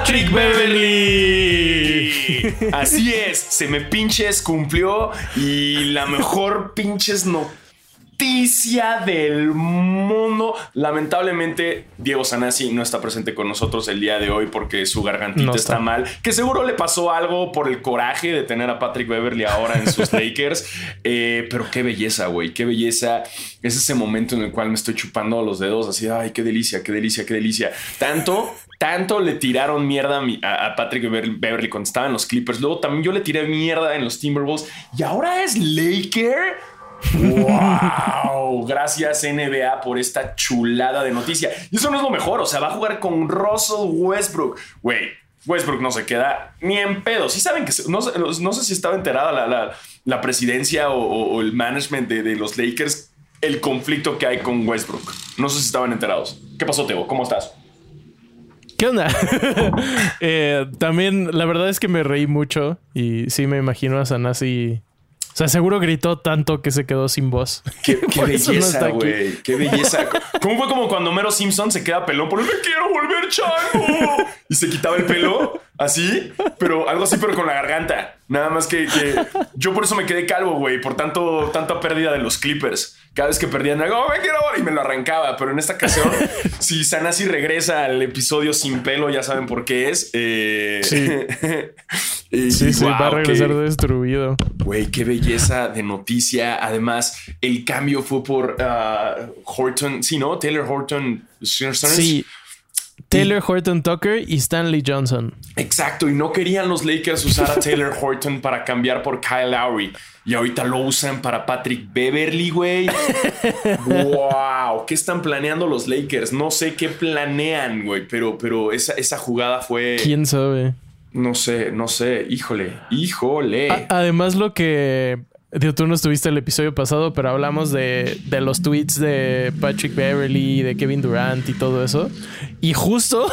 Patrick Beverly. Así es, se me pinches cumplió y la mejor pinches no noticia del mundo. Lamentablemente, Diego Sanasi no está presente con nosotros el día de hoy porque su gargantita está. mal. Que seguro le pasó algo por el coraje de tener a Patrick Beverly ahora en sus Lakers. Eh, pero qué belleza, güey. Qué belleza. Es ese momento en el cual me estoy chupando los dedos así. Ay, qué delicia, qué delicia, qué delicia. Tanto tanto le tiraron mierda a, Patrick Beverly cuando estaba en los Clippers. Luego también yo le tiré mierda en los Timberwolves. Y ahora es Laker. ¡Wow! Gracias NBA por esta chulada de noticia. Y eso no es lo mejor, o sea, va a jugar con Russell Westbrook. Güey, Westbrook no se queda ni en pedo. Sí saben que no, sé si estaba enterada la, presidencia o, el management de, los Lakers, el conflicto que hay con Westbrook. No sé si estaban enterados. ¿Qué pasó, Teo? ¿Cómo estás? ¿Qué onda? Eh, también, la verdad es que me reí mucho y sí me imagino a Sanasi o sea, seguro gritó tanto que se quedó sin voz. Qué, belleza, güey. qué belleza. ¿Cómo fue como cuando Mero Simpson se queda pelón por el me quiero volver chango? Y se quitaba el pelo así, pero algo así, pero con la garganta. Nada más que, yo por eso me quedé calvo, güey, por tanto, tanta pérdida de los Clippers. Cada vez que perdían algo, me quiero y me lo arrancaba. Pero en esta ocasión, si Sanasi regresa al episodio sin pelo, ya saben por qué es. Eh, sí, sí, sí, va a regresar destruido. Güey, qué belleza de noticia. Además, el cambio fue por uh, Horton, sí, ¿no? Taylor Horton. Sí. Taylor Horton Tucker y Stanley Johnson. Exacto, y no querían los Lakers usar a Taylor Horton para cambiar por Kyle Lowry. Y ahorita lo usan para Patrick Beverly, güey. wow, ¿qué están planeando los Lakers? No sé qué planean, güey, pero, pero esa, esa jugada fue. ¿Quién sabe? No sé, no sé. Híjole, híjole. además, lo que Digo, tú no estuviste el episodio pasado, pero hablamos de, de, los tweets de Patrick Beverly, de Kevin Durant y todo eso. Y justo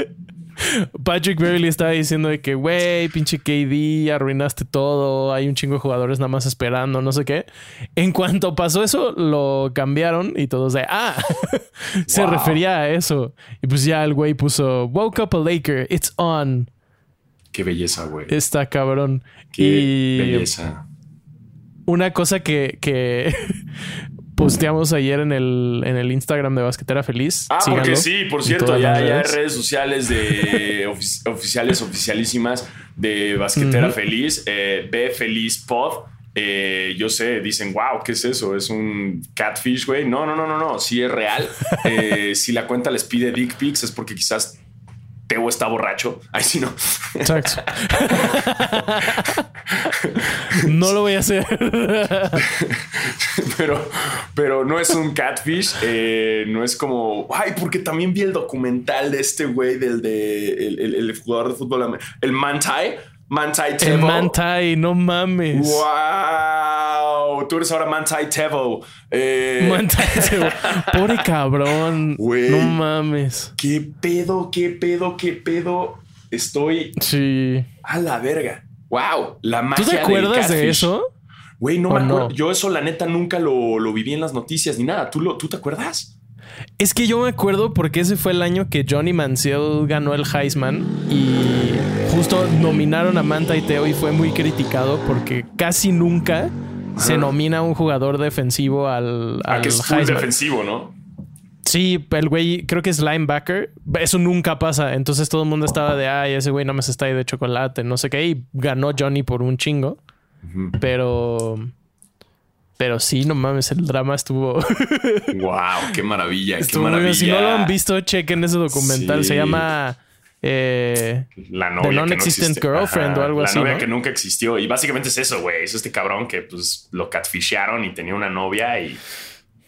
Patrick Beverly estaba diciendo de que, güey, pinche KD, arruinaste todo, hay un chingo de jugadores nada más esperando, no sé qué. En cuanto pasó eso, lo cambiaron y todos de, ah, se refería a eso. Y pues ya el güey puso, woke up a Laker, it's on. Qué belleza, güey. Está cabrón. Qué belleza una cosa que, que posteamos ayer en el, en el Instagram de Basquetera Feliz. Ah, porque sí, por cierto, ya, hay redes sociales de oficiales, oficialísimas de Basquetera Feliz, eh, B Feliz Pod. Eh, yo sé, dicen, wow, ¿qué es eso? ¿Es un catfish, güey? No, no, no, no, no, sí es real. Eh, si la cuenta les pide dick pics es porque quizás Teo está borracho. Ay, sí, no. Exacto. no lo voy a hacer. pero, pero no es un catfish. Eh, no es como. Ay, porque también vi el documental de este güey, del de el, jugador de fútbol, el Mantai. Mantai Tevo. El Mantai, no mames. ¡Wow! Tú eres ahora Mantai Tevo. Eh... Mantai Tevo. Pobre cabrón. No mames. ¿Qué pedo, qué pedo, qué pedo? Estoy. Sí. A la verga. ¡Wow! La magia ¿Tú te acuerdas de eso? Güey, no me acuerdo. Yo eso, la neta, nunca lo, lo, viví en las noticias ni nada. ¿Tú, lo, ¿Tú te acuerdas? Es que yo me acuerdo porque ese fue el año que Johnny Manziel ganó el Heisman y justo nominaron a Manta y Teo y fue muy criticado porque casi nunca se nomina a un jugador defensivo al, al que es muy defensivo, ¿no? Sí, el güey creo que es linebacker. Eso nunca pasa. Entonces todo el mundo estaba de, ay, ese güey no me está ahí de chocolate, no sé qué. Y ganó Johnny por un chingo. Pero pero sí, no mames, el drama estuvo. ¡Wow! ¡Qué maravilla! ¡Qué maravilla! Si no lo han visto, chequen ese documental. Se llama. Eh, la novia. The Non-Existent Girlfriend o algo así. La novia ¿no? que nunca existió. Y básicamente es eso, güey. Es este cabrón que pues lo catfishearon y tenía una novia y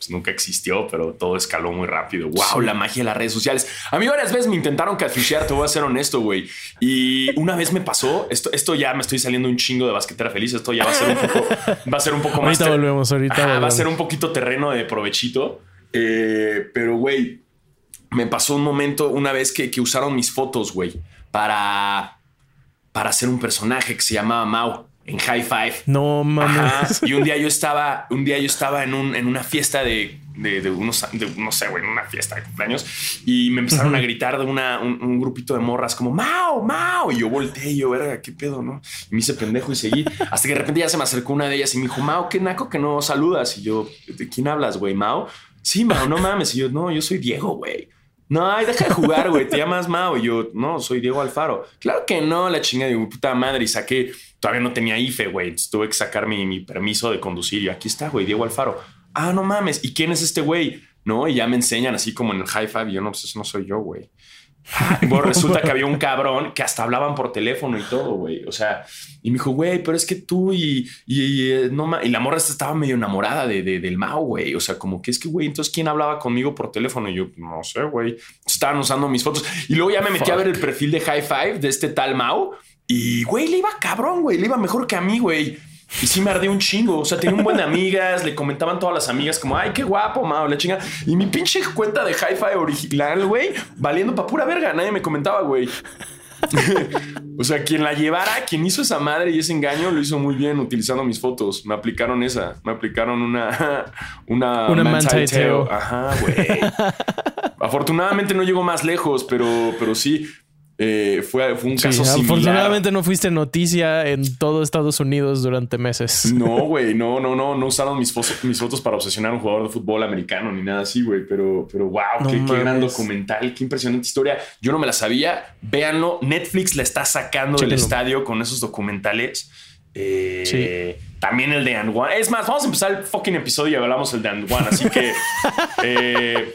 pues, nunca existió, pero todo escaló muy rápido. Wow, la magia de las redes sociales. A mí varias veces me intentaron catfishear, te voy a ser honesto, güey. Y una vez me pasó, esto, esto ya me estoy saliendo un chingo de basquetera feliz, esto ya va a ser un poco, va a ser un poco más. Ahorita volvemos, ahorita. Va a ser un poquito terreno de provechito. Eh, pero, güey, me pasó un momento una vez que, usaron mis fotos, güey, para, para hacer un personaje que se llamaba Mau. en High Five. No mames. Y un día yo estaba, un día yo estaba en, un, en una fiesta de, de, unos, no sé, güey, en una fiesta de cumpleaños y me empezaron a gritar de una, un, grupito de morras como Mao, Mao. Y yo volteé y yo, verga, qué pedo, no? Y me hice pendejo y seguí hasta que de repente ya se me acercó una de ellas y me dijo, Mao, qué naco que no saludas. Y yo, ¿de quién hablas, güey? Mao. Sí, Mao, no mames. Y yo, no, yo soy Diego, güey. No, ay, deja de jugar, güey. Te llamas Mao. Y yo, no, soy Diego Alfaro. Claro que no, la chinga de puta madre. Y saqué, todavía no tenía IFE, güey. Tuve que sacar mi, mi permiso de conducir. Y aquí está, güey, Diego Alfaro. Ah, no mames. ¿Y quién es este güey? No, y ya me enseñan así como en el high five. Y yo, no, pues eso no soy yo, güey. Bueno, resulta que había un cabrón que hasta hablaban por teléfono y todo, güey. O sea, y me dijo, güey, pero es que tú y, y, eh, no y la morra estaba medio enamorada de, del Mao, güey. O sea, como que es que, güey, entonces quién hablaba conmigo por teléfono? Y yo, no sé, güey. Estaban usando mis fotos y luego ya me metí a ver el perfil de High Five de este tal Mao y, güey, le iba cabrón, güey. Le iba mejor que a mí, güey. Y sí me ardé un chingo. O sea, tenía un buen de amigas, le comentaban todas las amigas como, ay, qué guapo, mao, la chinga. Y mi pinche cuenta de hi-fi original, güey, valiendo pa' pura verga. Nadie me comentaba, güey. o sea, quien la llevara, quien hizo esa madre y ese engaño, lo hizo muy bien utilizando mis fotos. Me aplicaron esa, me aplicaron una, una, una Ajá, güey. Afortunadamente no llegó más lejos, pero, pero sí. Eh, fue, fue, un caso similar. Afortunadamente no fuiste noticia en todo Estados Unidos durante meses. No, güey, no, no, no, no usaron mis, mis fotos para obsesionar a un jugador de fútbol americano ni nada así, güey. Pero, pero wow, qué, gran documental, qué impresionante historia. Yo no me la sabía. Véanlo. Netflix la está sacando del estadio con esos documentales. Eh, también el de And Es más, vamos a empezar el fucking episodio y hablamos el de And Así que eh,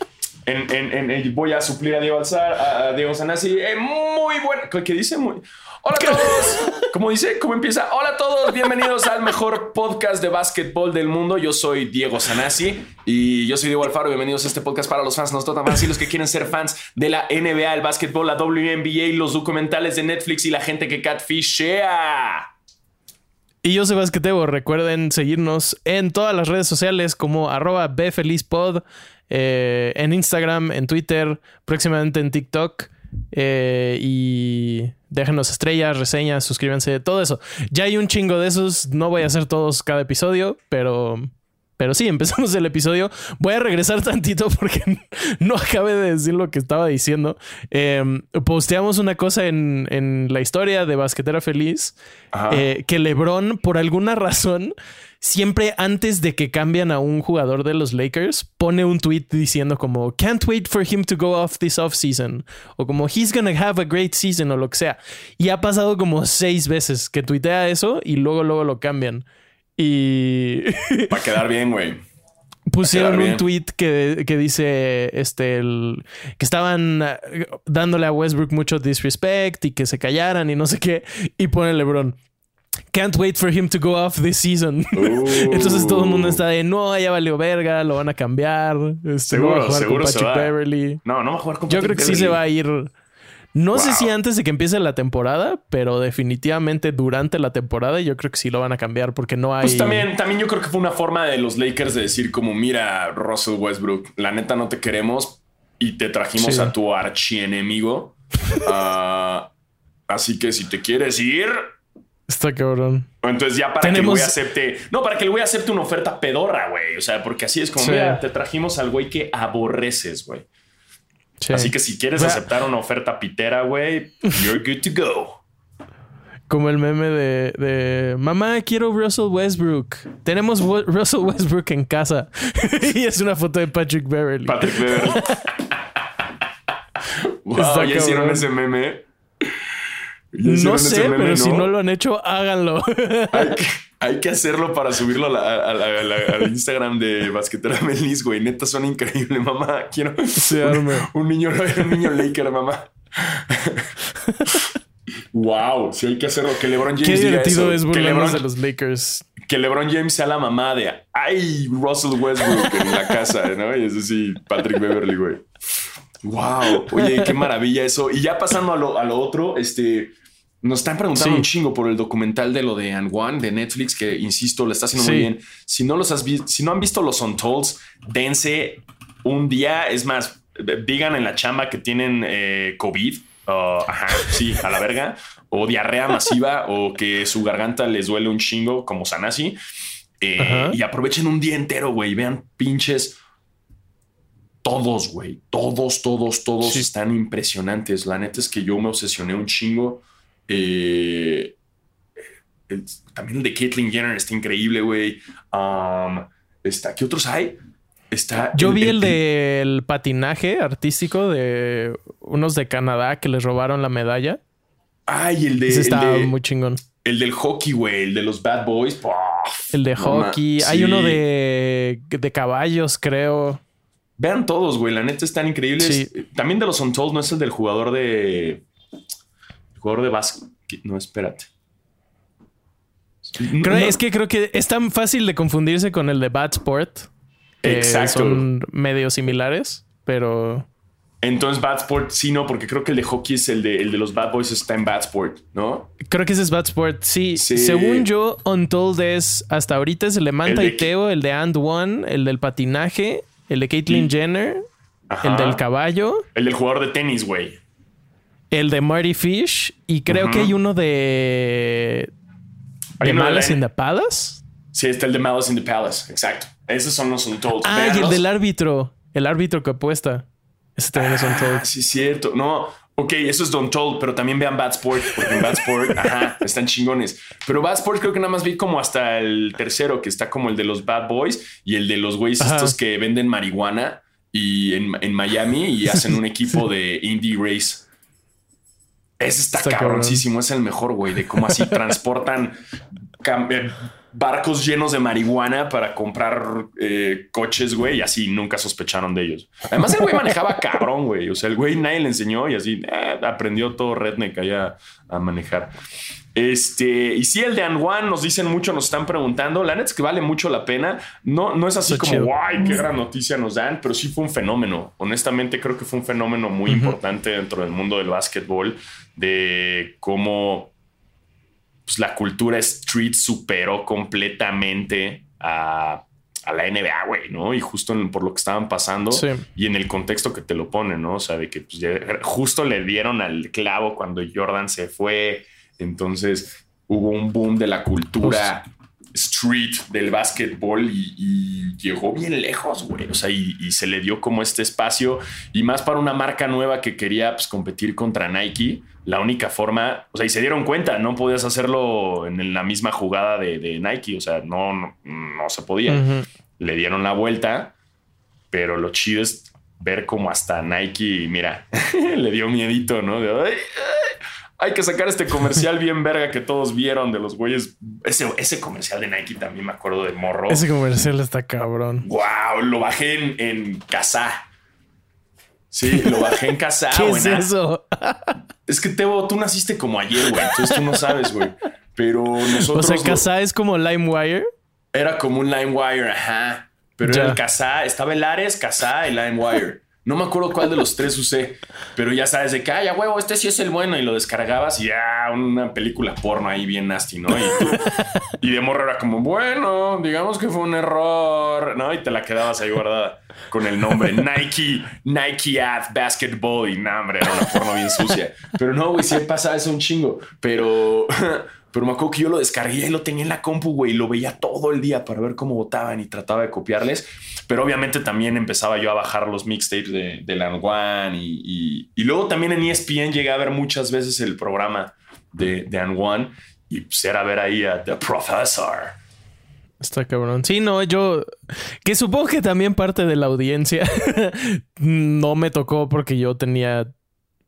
en, voy a suplir a Diego, Alzar, a Diego Sanasi. Eh, muy bueno. ¿Qué dice? Muy... Hola a todos. ¿Cómo dice? ¿Cómo empieza? Hola a todos. Bienvenidos al mejor podcast de básquetbol del mundo. Yo soy Diego Sanasi y yo soy Diego Alfaro. Bienvenidos a este podcast para los fans no más y los que quieren ser fans de la NBA, el básquetbol, la WNBA, los documentales de Netflix y la gente que catfishea. Y yo soy Basquetebo. Recuerden seguirnos en todas las redes sociales como arroba bfelizpod. Eh, en Instagram, en Twitter, próximamente en TikTok. Eh, y déjenos estrellas, reseñas, suscríbanse, todo eso. Ya hay un chingo de esos. No voy a hacer todos cada episodio, pero pero sí, empezamos el episodio. Voy a regresar tantito porque no acabé de decir lo que estaba diciendo. Em, posteamos una cosa en, la historia de Basquetera Feliz eh, que LeBron, por alguna razón, siempre antes de que cambian a un jugador de los Lakers, pone un tweet diciendo como can't wait for him to go off this off season o como he's gonna have a great season o lo que sea. Y ha pasado como seis veces que tuitea eso y luego luego lo cambian. Y. Va a quedar bien, güey. Pusieron un tweet que, dice este el, que estaban eh, dándole a Westbrook mucho disrespect y que se callaran y no sé qué. Y pone LeBron. Can't wait for him to go off this season. Entonces todo el mundo está de no, ya valió verga, lo van a cambiar. Este, seguro, no va a jugar con Patrick Beverly. No, no va a jugar con Yo creo que sí se va a ir no sé si antes de que empiece la temporada, pero definitivamente durante la temporada yo creo que sí lo van a cambiar porque no hay... Pues también, también yo creo que fue una forma de los Lakers de decir como, mira, Russell Westbrook, la neta no te queremos y te trajimos a tu archienemigo. uh, así que si te quieres ir... Está cabrón. Entonces ya para que el güey acepte... No, para que el güey acepte una oferta pedorra, güey. O sea, porque así es como, mira, te trajimos al güey que aborreces, güey. Así que si quieres aceptar una oferta pitera, güey, you're good to go. Como el meme de, mamá, quiero Russell Westbrook. Tenemos Russell Westbrook en casa. y es una foto de Patrick Beverly. Patrick Beverly. wow, ya hicieron ese meme. No sé, pero si no lo han hecho, háganlo. Hay que hacerlo para subirlo al Instagram de Basquetera Melis, güey. Neta, son increíbles, mamá. Quiero un, niño, un niño Laker, mamá. wow, sí hay que hacerlo. Que LeBron James Qué divertido es que LeBron, de los Lakers. Que LeBron James sea la mamá de ay, Russell Westbrook en la casa, ¿no? Y eso sí, Patrick Beverly, güey. Wow, oye, qué maravilla eso. Y ya pasando a lo, a lo otro, este nos están preguntando un chingo por el documental de lo de And One de Netflix, que insisto, lo está haciendo muy bien. Si no los has si no han visto los Untolds, dense un día. Es más, digan en la chamba que tienen eh, COVID uh, ajá, sí, a la verga, o diarrea masiva, o que su garganta les duele un chingo, como Sanasi, eh, y aprovechen un día entero, güey, vean pinches. Todos, güey, todos, todos, todos Sí. están impresionantes. La neta es que yo me obsesioné un chingo. Eh, el- también el de Caitlyn Jenner está increíble, güey. Um, está, ¿Qué otros hay? Está Yo vi el del patinaje artístico de unos de Canadá que les robaron la medalla. Ay, el de, Ese el, estaba de- muy chingón. el del hockey, güey, el de los Bad Boys. El de hockey. Hay sí. uno de, de caballos, creo. Vean todos, güey. La neta están increíbles. Sí. También de los Untold, no es el del jugador de. Jugador de básquet. No, espérate. Creo- No, Es que creo que es tan fácil de confundirse con el de Bad Sport. que Exacto. Son medio similares, pero Entonces, Bad Sport sí, no, porque creo que el de hockey es el de, el de los Bad Boys, está en Bad Sport, ¿no? creo que ese es Bad Sport. Sí, Sí. según yo, Untold es hasta ahorita es el de Manta El de- y Teo, el de And One, el del patinaje, el de Caitlyn Jenner, Ajá. el del caballo, El del jugador de tenis, güey. El de Marty Fish y creo que hay uno de Hay de uno Malice in the Palace. Sí, está el de Malice in the Palace. Exacto. Esos son los Untold. Ah, y el del árbitro, el árbitro que apuesta. Ese también es Ah, Untold. sí, cierto. No, ok, eso es Don't Told, pero también vean Bad Sport, porque en Bad Sport, ajá, están chingones. Pero Bad Sport creo que nada más vi como hasta el tercero, que está como el de los Bad Boys y el de los güeyes estos que venden marihuana y en, en Miami y hacen un equipo de indie race. Ese está, Está cabroncísimo, es el mejor, güey, de cómo así transportan barcos llenos de marihuana para comprar eh, coches, güey, y así nunca sospecharon de ellos. Además, el güey manejaba cabrón, güey. O sea, el güey nadie le enseñó y así eh, aprendió todo redneck allá a manejar. Este, y sí, el de Anwan nos dicen mucho, nos están preguntando. La neta es que vale mucho la pena. No, no es así Está como, chido. guay, qué gran noticia nos dan, pero sí fue un fenómeno. Honestamente, creo que fue un fenómeno muy importante dentro del mundo del básquetbol, de cómo pues, la cultura street superó completamente a, a la NBA, güey, ¿no? Y justo en- por lo que estaban pasando Sí. y en el contexto que te lo ponen, ¿no? O sea, de que pues, justo le dieron al clavo cuando Jordan se fue. Entonces hubo un boom de la cultura street del básquetbol y, y llegó bien lejos, güey. O sea, y, y se le dio como este espacio y más para una marca nueva que quería pues, competir contra Nike. La única forma, o sea, y se dieron cuenta, no podías hacerlo en la misma jugada de, de Nike, o sea, no, no, no se podía. Le dieron la vuelta, pero lo chido es ver como hasta Nike, mira, le dio miedito, ¿no? De, "Ay, ay, hay que sacar este comercial bien verga que todos vieron de los güeyes. Ese, ese comercial de Nike también me acuerdo de morro. Ese comercial está cabrón. Wow, lo bajé en, en Kazaa. Sí, lo bajé en Kazaa. ¿Qué o es eso? Es que Tebo, tú naciste como ayer, güey. Entonces tú no sabes, güey. Pero O nosotros sea, lo- Casa es como LimeWire. era como un LimeWire, ajá. Pero Ya. era el Kazaa, estaba el Ares, Kazaa y LimeWire. No me acuerdo cuál de los tres usé, pero ya sabes de que, ay, a huevo, este sí es el bueno. Y lo descargabas y ya una película porno ahí bien nasty, ¿no? Y de morro era como, bueno, digamos que fue un error, ¿no? Y te la quedabas ahí guardada con el nombre Nike, Nike Ad Basketball. Y no, hombre, era una porno bien sucia. Pero no, güey, sí pasaba eso un chingo. Pero, pero me acuerdo que yo lo descargué y lo tenía en la compu, güey, y lo veía todo el día para ver cómo votaban y trataba de copiarles. Pero obviamente también empezaba yo a bajar los mixtapes de, de Lan One y, y, luego también en ESPN llegué a ver muchas veces el programa de, de An One y pues era ver ahí a The Professor. Está cabrón. Sí, no, yo. Que supongo que también parte de la audiencia no me tocó porque yo tenía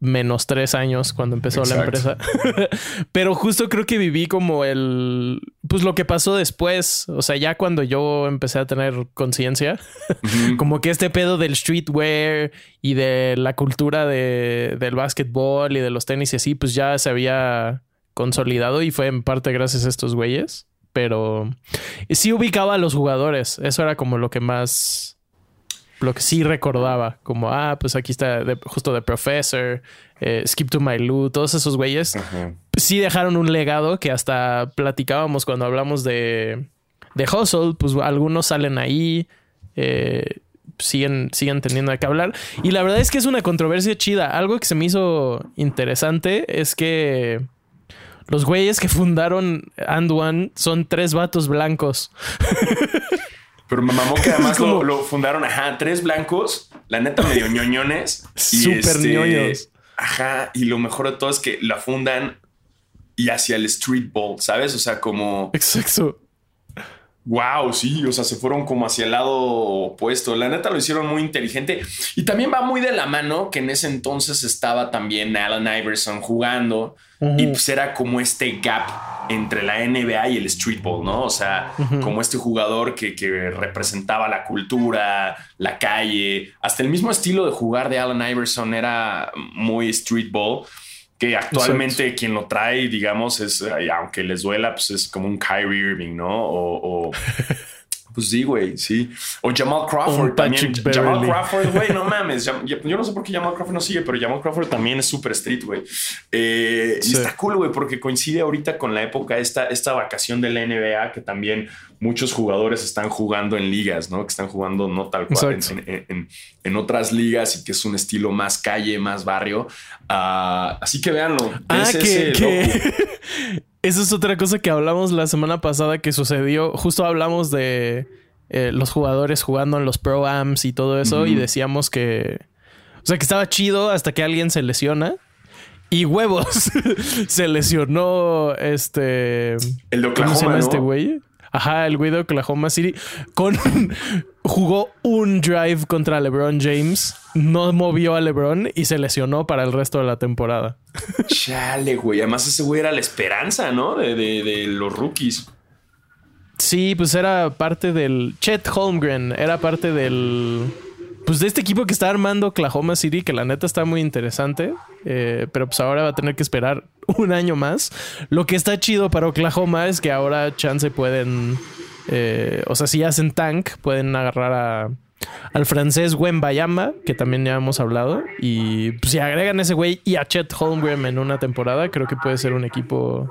menos tres años cuando empezó la empresa. Pero justo creo que viví como el. Pues lo que pasó después. O sea, ya cuando yo empecé a tener conciencia, como que este pedo del streetwear y de la cultura de, del básquetbol y de los tenis y así, pues ya se había consolidado y fue en parte gracias a estos güeyes. Pero sí ubicaba a los jugadores. Eso era como lo que más. Lo que sí recordaba. Como, ah, pues aquí está de- justo The Professor, eh, Skip to My Lou, todos esos güeyes. Ajá. Sí dejaron un legado que hasta platicábamos cuando hablamos de, de Hustle. Pues algunos salen ahí. eh, siguen, siguen teniendo que hablar. Y la verdad es que es una controversia chida. Algo que se me hizo interesante es que los güeyes que fundaron And One son tres vatos blancos. Pero me mamó que además lo, fundaron, ajá, tres blancos, la neta medio ñoñones. Súper este, ñoños. Ajá, y lo mejor de todo es que la fundan y hacia el street ball, ¿sabes? O sea, como... Exacto. Wow, sí, o sea, se fueron como hacia el lado opuesto. La neta lo hicieron muy inteligente y también va muy de la mano que en ese entonces estaba también Alan Iverson jugando y pues era como este gap entre la NBA y el streetball, ¿no? O sea, como este jugador que, que, representaba la cultura, la calle, hasta el mismo estilo de jugar de Alan Iverson era muy streetball que actualmente quien lo trae, digamos, es, aunque les duela, pues es como un Kyrie Irving, ¿no? O, pues sí, güey, sí. O Jamal Crawford también. Jamal Crawford, güey, no mames. Yo no sé por qué Jamal Crawford no sigue, pero Jamal Crawford también es super street, güey. Eh, y está cool, güey, porque coincide ahorita con la época, esta, esta vacación de la NBA, que también muchos jugadores están jugando en ligas, ¿no? Que están jugando no tal cual en, otras ligas y que es un estilo más calle, más barrio. Ah, así que véanlo. Ah, que, Esa es otra cosa que hablamos la semana pasada que sucedió. Justo hablamos de eh, los jugadores jugando en los pro ams y todo eso y decíamos que... O sea, que estaba chido hasta que alguien se lesiona. Y huevos. se lesionó este... El de Oklahoma, este güey? Ajá, el güey de Oklahoma City con jugó un drive contra LeBron James, no movió a LeBron y se lesionó para el resto de la temporada. Chale, güey. Además, ese güey era la esperanza, ¿no? De, de los rookies. Sí, pues era parte del. Chet Holmgren era parte del pues de este equipo que está armando Oklahoma City, que la neta está muy interesante, eh, pero pues ahora va a tener que esperar un año más. Lo que está chido para Oklahoma es que ahora chance pueden, eh, o sea, si hacen tank, pueden agarrar a, al francés Bayama, que también ya hemos hablado, y pues, si agregan ese güey y a Chet Holmgren en una temporada, creo que puede ser un equipo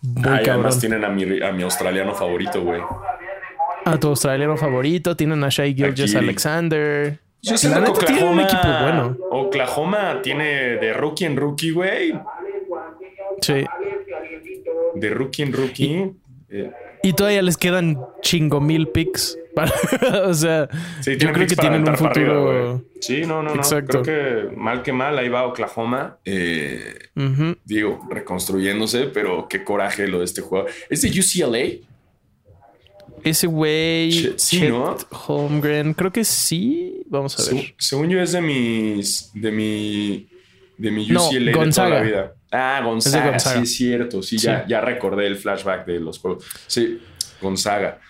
muy ah, Además tienen a mi, a mi australiano favorito, güey a tu australiano favorito, tienen a Shai Gilgis Alexander. Yo sé que Oklahoma, tiene un equipo bueno. Oklahoma tiene de rookie en rookie, güey. Sí. De rookie en rookie. Eh. Y todavía les quedan chingo mil picks. o sea, yo creo que tienen un futuro. sí, no, no, no. Creo que mal que mal, ahí va Oklahoma. Eh, digo, reconstruyéndose, pero qué coraje lo de este jugador. ¿Es de UCLA? Ese güey. Sí, ¿no? Holmgren, creo que sí. Vamos a ver. según yo es de mis. De mi. De mi UCLA de toda la vida. Ah, Gonzaga, Sí, es cierto. Sí, Ya, ya recordé el flashback de los juegos. Sí, Gonzaga.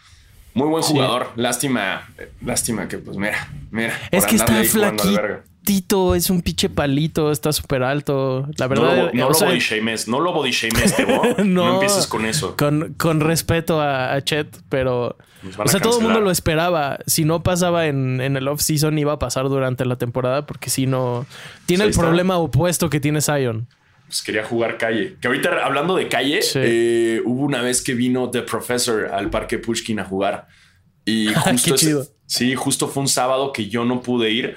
Muy buen jugador. Lástima. Lástima que, pues, mira. Mira. Es que está flaquito. Es un pinche palito. Está súper alto. La verdad. No, lo, no lo body shames. No lo body shames, no, no empieces con eso. Con, con respeto a, Chet, pero. O sea, todo el mundo lo esperaba. Si no pasaba en, en el off-season, iba a pasar durante la temporada, porque si no. Tiene el problema opuesto que tiene Zion. Pues quería jugar calle. Que ahorita, hablando de calle, eh, hubo una vez que vino The Professor al Parque Pushkin a jugar. Y justo sí, justo fue un sábado que yo no pude ir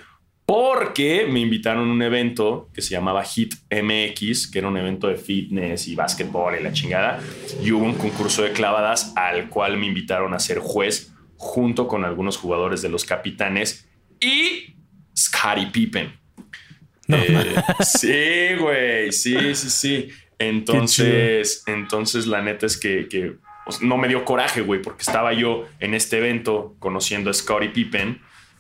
porque me invitaron a un evento que se llamaba Hit MX, que era un evento de fitness y básquetbol y la chingada. Y hubo un concurso de clavadas al cual me invitaron a ser juez junto con algunos jugadores de los capitanes y Scottie Pippen. Eh, sí, güey, sí, sí, sí. Entonces, entonces la neta es que, pues, no me dio coraje, güey, porque estaba yo en este evento conociendo a Scottie Pippen.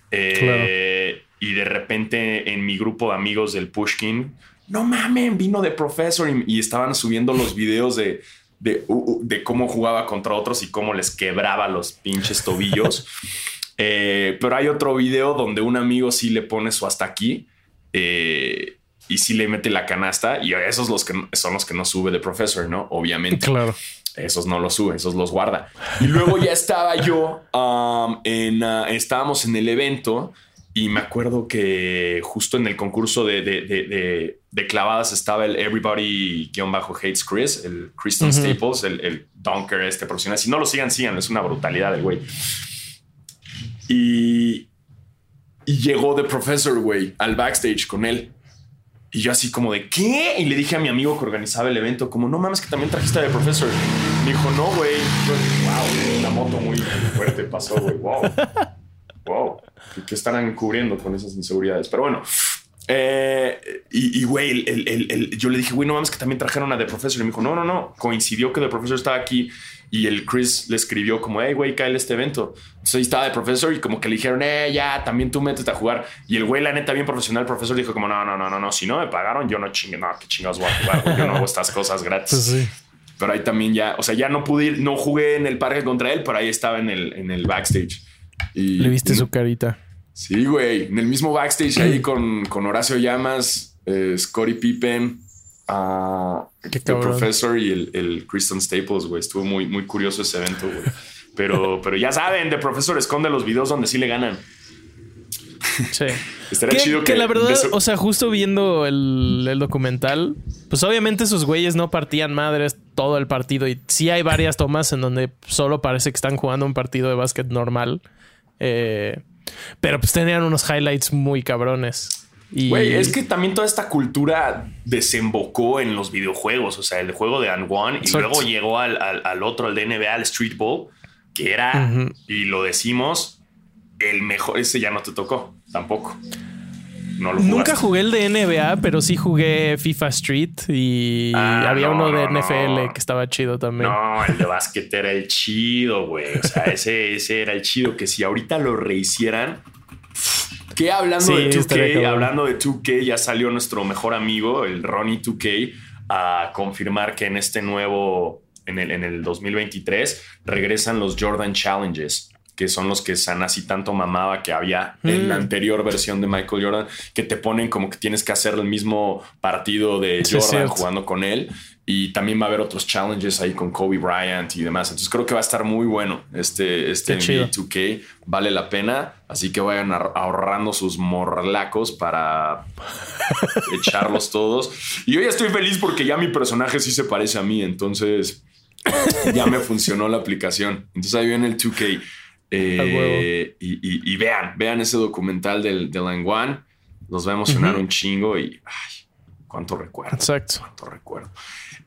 Eh, y de repente en mi grupo de amigos del Pushkin, no mames, vino de Professor y, estaban subiendo los videos de, de, cómo jugaba contra otros y cómo les quebraba los pinches tobillos. Eh, pero hay otro video donde un amigo sí le pone su hasta aquí eh, y sí le mete la canasta y esos los que son los que no sube de Professor, ¿no? Obviamente. Claro. Esos no los sube, esos los guarda. Y luego ya estaba yo um, en, uh, estábamos en el evento y me acuerdo que justo en el concurso de, de, clavadas estaba el Everybody-Hates Chris, el Kristen Staples, el, el, dunker este profesional. Si no lo sigan, sigan, es una brutalidad el güey. Y Y llegó The Professor, güey, al backstage con él. Y yo así como de, ¿qué? Y le dije a mi amigo que organizaba el evento, como, no mames, que también trajiste a The Professor. Me dijo, no, güey. Wow, una moto muy fuerte pasó, güey. Wow. Wow. ¿Qué estarán cubriendo con esas inseguridades? Pero bueno, eh, y, güey, yo le dije, güey, no mames, que también trajeron a The Professor. Y me dijo, no, no, no. Coincidió que The Professor estaba aquí y el Chris le escribió como, hey, güey, cae este evento. Entonces ahí estaba The Professor y como que le dijeron, eh, ya, también tú métete a jugar. Y el güey, la neta, bien profesional, el profesor dijo como, no, no, no, no, no, si no me pagaron, yo no chingue, no, qué chingados voy a jugar, yo no hago estas cosas gratis. Pues pero ahí también ya, o sea, ya no pude ir, no jugué en el parque contra él, pero ahí estaba en el, en el backstage. Y, le viste su carita. Sí, güey. En el mismo backstage ahí con, con Horacio Llamas, eh, Scotty Pippen, uh, el profesor y el, el Kristen Staples, güey. Estuvo muy, muy curioso ese evento, güey. Pero, pero ya saben, The Professor esconde los videos donde sí le ganan. Sí. Estaría chido que, que la verdad, o sea, justo viendo el, el, documental, pues obviamente esos güeyes no partían madres todo el partido y sí hay varias tomas en donde solo parece que están jugando un partido de básquet normal. Eh, pero pues tenían unos highlights muy cabrones. Güey, es que también toda esta cultura desembocó en los videojuegos. O sea, el juego de And One y luego llegó al, otro, al de NBA, al Street Ball, que era, y lo decimos, el mejor. Ese ya no te tocó tampoco. Nunca jugué el de NBA, pero sí jugué FIFA Street y ah, había uno de NFL que estaba chido también. No, el de básquet era el chido, güey. O sea, ese, ese era el chido que si ahorita lo rehicieran. Que hablando de 2K, hablando de 2K, ya salió nuestro mejor amigo, el Ronnie 2K, a confirmar que en este nuevo, en el, en el 2023, regresan los Jordan Challenges que son los que Sanasi tanto mamaba que había en la mm. anterior versión de Michael Jordan, que te ponen como que tienes que hacer el mismo partido de Jordan jugando con él. Y también va a haber otros challenges ahí con Kobe Bryant y demás. Entonces creo que va a estar muy bueno este, este 2K. Vale la pena. Así que vayan ahorrando sus morlacos para echarlos todos. Y yo ya estoy feliz porque ya mi personaje sí se parece a mí. Entonces ya me funcionó la aplicación. Entonces ahí viene el 2K. Eh, y, vean, vean ese documental del, de. Nos va a emocionar un chingo y ay, cuánto recuerdo. Exacto. Cuánto recuerdo.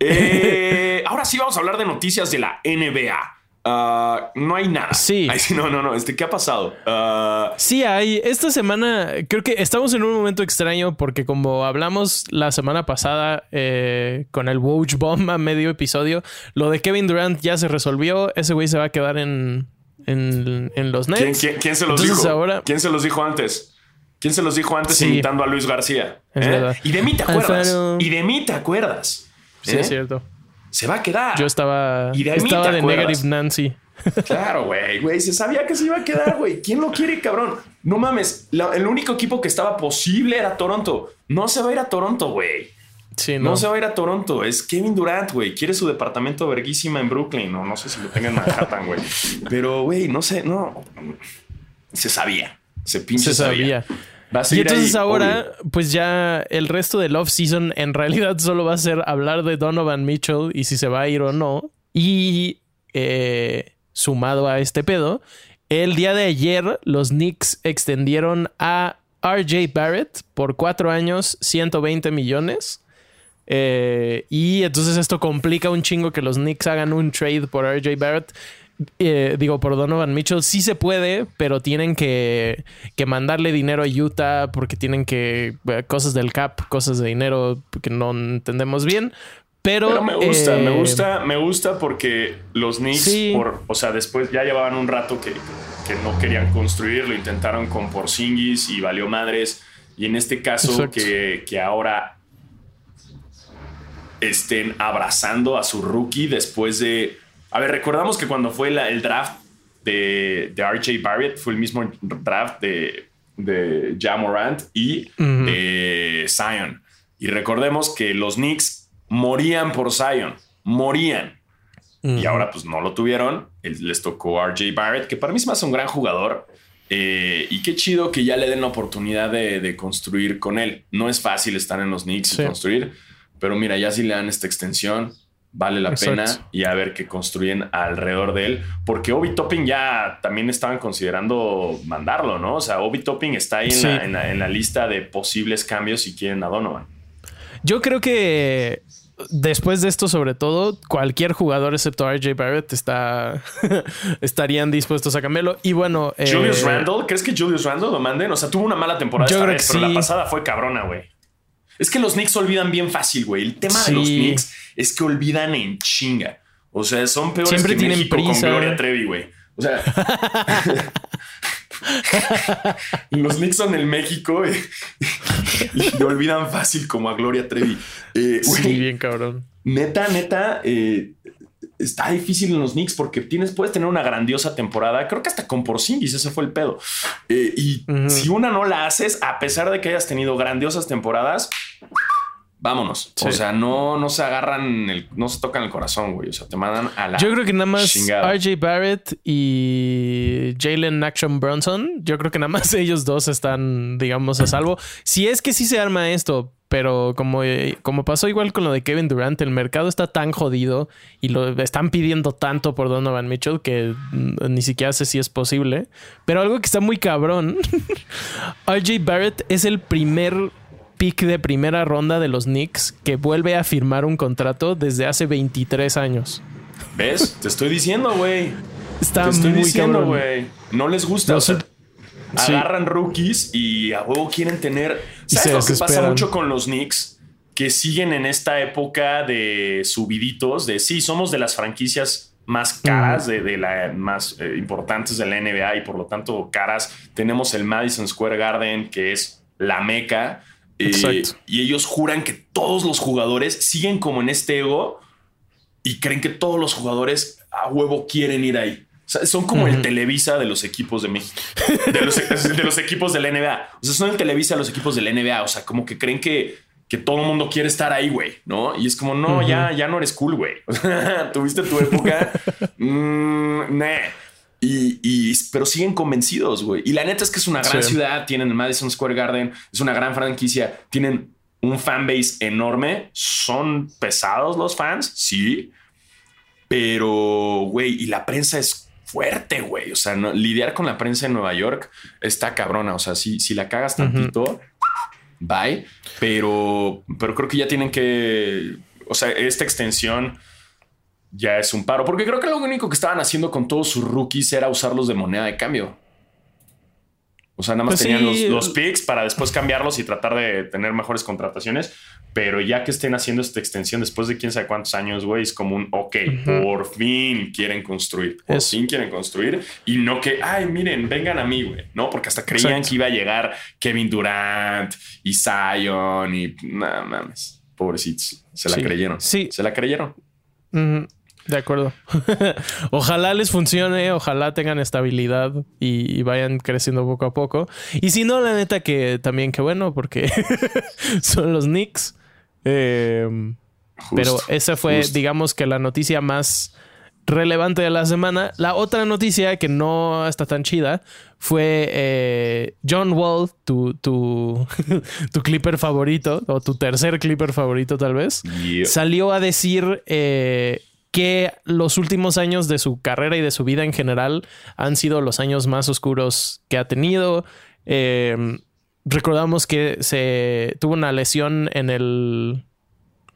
Eh, ahora sí vamos a hablar de noticias de la NBA. Ah, no hay nada. Sí. no, no, no. Este, ¿Qué ha pasado? Uh, sí, hay. Esta semana creo que estamos en un momento extraño porque como hablamos la semana pasada eh, con el Woj Bomb a medio episodio, lo de Kevin Durant ya se resolvió. Ese güey se va a quedar en, en, los Nets. ¿Quién, se los dijo? ¿Quién se los dijo antes? ¿Quién se los dijo antes imitando a Luis García? ¿Eh? Y de mí te acuerdas. Y de mí te acuerdas. Sí, es ¿Eh? cierto. Se va a quedar. Yo estaba, y de estaba de Negative Nancy. Claro, güey, güey, se sabía que se iba a quedar, güey. ¿Quién lo quiere, cabrón? No mames, el único equipo que estaba posible era Toronto. No se va a ir a Toronto, güey no. se va a ir a Toronto, es Kevin Durant, güey. Quiere su departamento verguísima en Brooklyn. No, no sé si lo tenga en Manhattan, güey. Pero, güey, no sé, no. Se sabía. Se pinche se sabía. y entonces ahora, pues ya el resto del off-season en realidad solo va a ser hablar de Donovan Mitchell y si se va a ir o no. Y eh, sumado a este pedo, el día de ayer los Knicks extendieron a RJ Barrett por cuatro años, 120 millones. Eh, y entonces esto complica un chingo que los Knicks hagan un trade por RJ Barrett. Eh, digo, por Donovan Mitchell, sí se puede, pero tienen que, que, mandarle dinero a Utah porque tienen que. Eh, cosas del cap, cosas de dinero que no entendemos bien. Pero, me gusta, me gusta, me gusta porque los Knicks, por, o sea, después ya llevaban un rato que, que no querían construir, lo intentaron con Porzingis y valió madres. Y en este caso, que, que ahora estén abrazando a su rookie después de... A ver, recordamos que cuando fue el draft de, de RJ Barrett, fue el mismo draft de, de Morant y de Zion. Y recordemos que los Knicks morían por Zion, morían. Y ahora pues no lo tuvieron, les tocó RJ Barrett, que para mí es más un gran jugador. Eh, y qué chido que ya le den la oportunidad de, construir con él. No es fácil estar en los Knicks y construir. Pero mira, ya si le dan esta extensión, vale la Exacto. pena y a ver qué construyen alrededor de él. Porque Obi Topping ya también estaban considerando mandarlo, ¿no? O sea, Obi Topping está ahí en, Sí. la, en la- en la lista de posibles cambios si quieren a Donovan. Yo creo que después de esto, sobre todo, cualquier jugador excepto RJ Barrett está estarían dispuestos a cambiarlo. Y bueno, eh, Julius Randle, ¿crees que Julius Randle lo manden? O sea, tuvo una mala temporada Yo esta creo vez, que pero sí. la pasada fue cabrona, güey. Es que los Knicks olvidan bien fácil, güey. El tema Sí. de los Knicks es que olvidan en chinga. O sea, son peores Siempre que tienen México prisa. con Gloria Trevi, güey. O sea, los Knicks son el México y, y olvidan fácil como a Gloria Trevi. Eh, sí, bien cabrón. neta, neta, eh, está difícil en los Knicks porque tienes, puedes tener una grandiosa temporada. Creo que hasta con Porzingis ese fue el pedo. Eh, y si una no la haces, a pesar de que hayas tenido grandiosas temporadas, vámonos. Sí. O sea, no, no se agarran, el, no se tocan el corazón, güey. O sea, te mandan a la. Yo creo que nada más chingada. RJ Barrett y Jalen Action Bronson, yo creo que nada más ellos dos están, digamos, a salvo. Si es que sí se arma esto, pero como, eh, como pasó igual con lo de Kevin Durant, el mercado está tan jodido y lo están pidiendo tanto por Donovan Mitchell que mm, ni siquiera sé si es posible. Pero algo que está muy cabrón, RJ Barrett es el primer pick de primera ronda de los Knicks que vuelve a firmar un contrato desde hace 23 años. ¿Ves? Te estoy diciendo, güey. Está Te estoy muy diciendo, güey. No les gusta. No o sea, Sí. agarran rookies y a huevo quieren tener. ¿Sabes lo que pasa mucho con los Knicks? Que siguen en esta época de subiditos, de sí, somos de las franquicias más caras, de, de las más eh, importantes de la NBA y por lo tanto caras. Tenemos el Madison Square Garden, que es la meca. Eh, y ellos juran que todos los jugadores siguen como en este ego y creen que todos los jugadores a huevo quieren ir ahí. O sea, son como el. Televisa de los equipos de México, de los, de los equipos de la NBA. O sea, son el Televisa de los equipos de la NBA. O sea, como que creen que, que todo el mundo quiere estar ahí, güey, ¿no? Y es como, no, ya, ya no eres cool, güey. Tuviste tu época. Mm, nah. Y, y- pero siguen convencidos, güey. Y la neta es que es una gran Sí. ciudad. Tienen el Madison Square Garden, es una gran franquicia. Tienen un fanbase enorme. Son pesados los fans, sí. Pero, güey, y la prensa es fuerte, güey. O sea, no- lidiar con la prensa en Nueva York está cabrona. O sea, si, si la cagas tantito, bye. Pero, pero creo que ya tienen que. O sea, esta extensión ya es un paro. Porque creo que lo único que estaban haciendo con todos sus rookies era usarlos de moneda de cambio. O sea, nada más Pues tenían sí. los, los picks para después cambiarlos y tratar de tener mejores contrataciones. Pero ya que estén haciendo esta extensión después de quién sabe cuántos años, güey, es como un, ok, por fin quieren construir. Por fin quieren construir. Y no que, ay, miren, vengan a mí, güey. No, porque hasta creían Exacto. que iba a llegar Kevin Durant y Zion y... No mames, pobrecitos. Se la Sí. creyeron. Sí. Se la creyeron. Ujú, De acuerdo. ojalá les funcione, ojalá tengan estabilidad y, y vayan creciendo poco a poco. Y si no, la neta que también que bueno, porque son los Knicks. Eh, pero esa fue, justo. digamos que la noticia más relevante de la semana. La otra noticia que no está tan chida fue eh, John Wall, tu, tu, tu clipper favorito, o tu tercer clipper favorito tal vez Yeah. salió a decir eh, que los últimos años de su carrera y de su vida en general han sido los años más oscuros que ha tenido. Eh, recordamos que se tuvo una lesión en el.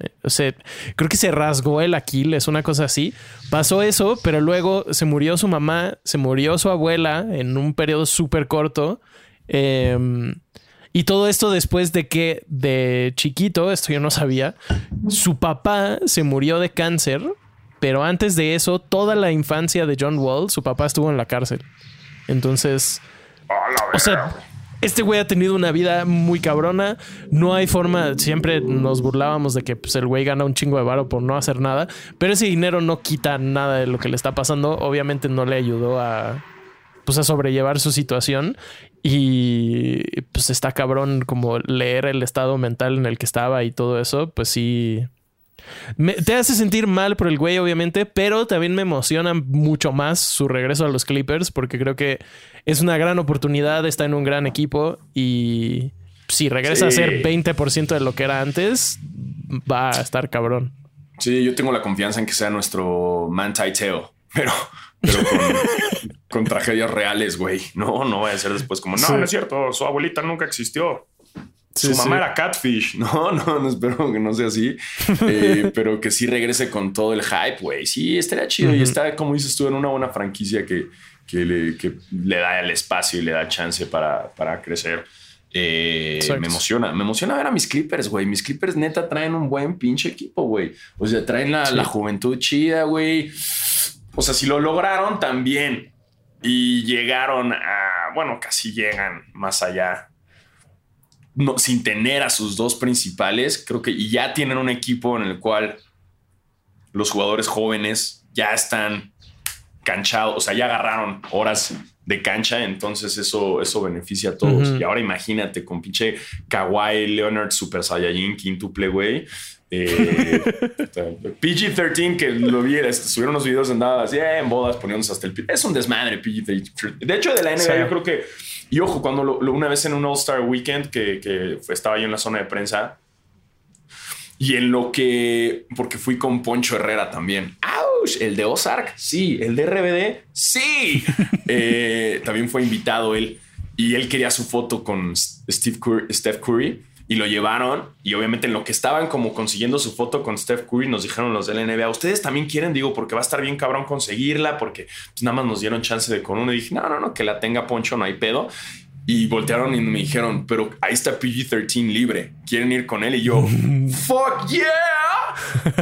eh, o sea, creo que se rasgó el Aquiles, una cosa así. Pasó eso, pero luego se murió su mamá, se murió su abuela en un periodo súper corto. Eh, y todo esto después de que de chiquito, esto yo no sabía, su papá se murió de cáncer, pero antes de eso, toda la infancia de John Wall, su papá estuvo en la cárcel. Entonces, o sea, este güey ha tenido una vida muy cabrona. No hay forma, siempre nos burlábamos de que pues, el güey gana un chingo de varo por no hacer nada, pero ese dinero no quita nada de lo que le está pasando. Obviamente no le ayudó a, pues, a sobrellevar su situación y pues está cabrón como leer el estado mental en el que estaba y todo eso, pues sí. Me- te hace sentir mal por el güey, obviamente, pero también me emociona mucho más su regreso a los Clippers porque creo que es una gran oportunidad, está en un gran equipo y si regresa a ser 20% de lo que era antes, va a estar cabrón. Sí, yo tengo la confianza en que sea nuestro Manti Teo, pero, pero con, tragedias reales, güey. No, no va a ser después como, no, no es cierto, su abuelita nunca existió. Su mamá era catfish. No, no, no espero que no sea así, eh, pero que sí regrese con todo el hype, güey. Sí, estaría chido y está, como dices tú, en una buena franquicia que, que, le, que le da el espacio y le da chance para, para crecer. Eh, me emociona, me emociona ver a mis Clippers, güey. Mis Clippers neta traen un buen pinche equipo, güey. O sea, traen la, la juventud chida, güey. O sea, si lo lograron también y llegaron a, bueno, casi llegan más allá no, sin tener a sus dos principales, creo que ya tienen un equipo en el cual los jugadores jóvenes ya están canchados, o sea, ya agarraron horas de cancha, entonces eso, eso beneficia a todos. Y ahora imagínate con pinche Kawhi Leonard Super Saiyajin quintuple, güey. Eh, PG-13, que lo vi, este, subieron unos videos en bodas poniéndose hasta el... Es un desmadre PG-13. De hecho, de la NBA yo creo que y ojo, cuando una vez en un All-Star Weekend que, estaba yo en la zona de prensa y en lo que, porque fui con Poncho Herrera también. ¡Auch! El de Ozark, sí. El de RBD, sí. Eh, también fue invitado él y él quería su foto con Steve Steph Curry y lo llevaron. Y obviamente en lo que estaban como consiguiendo su foto con Steph Curry, nos dijeron los del NBA, ustedes también quieren, digo, porque va a estar bien cabrón conseguirla, porque pues, nada más nos dieron chance de con uno. Y dije, no, no, no, que la tenga Poncho, no hay pedo. Y voltearon y me dijeron, pero ahí está PG-13 libre. ¿Quieren ir con él? Y yo, fuck yeah.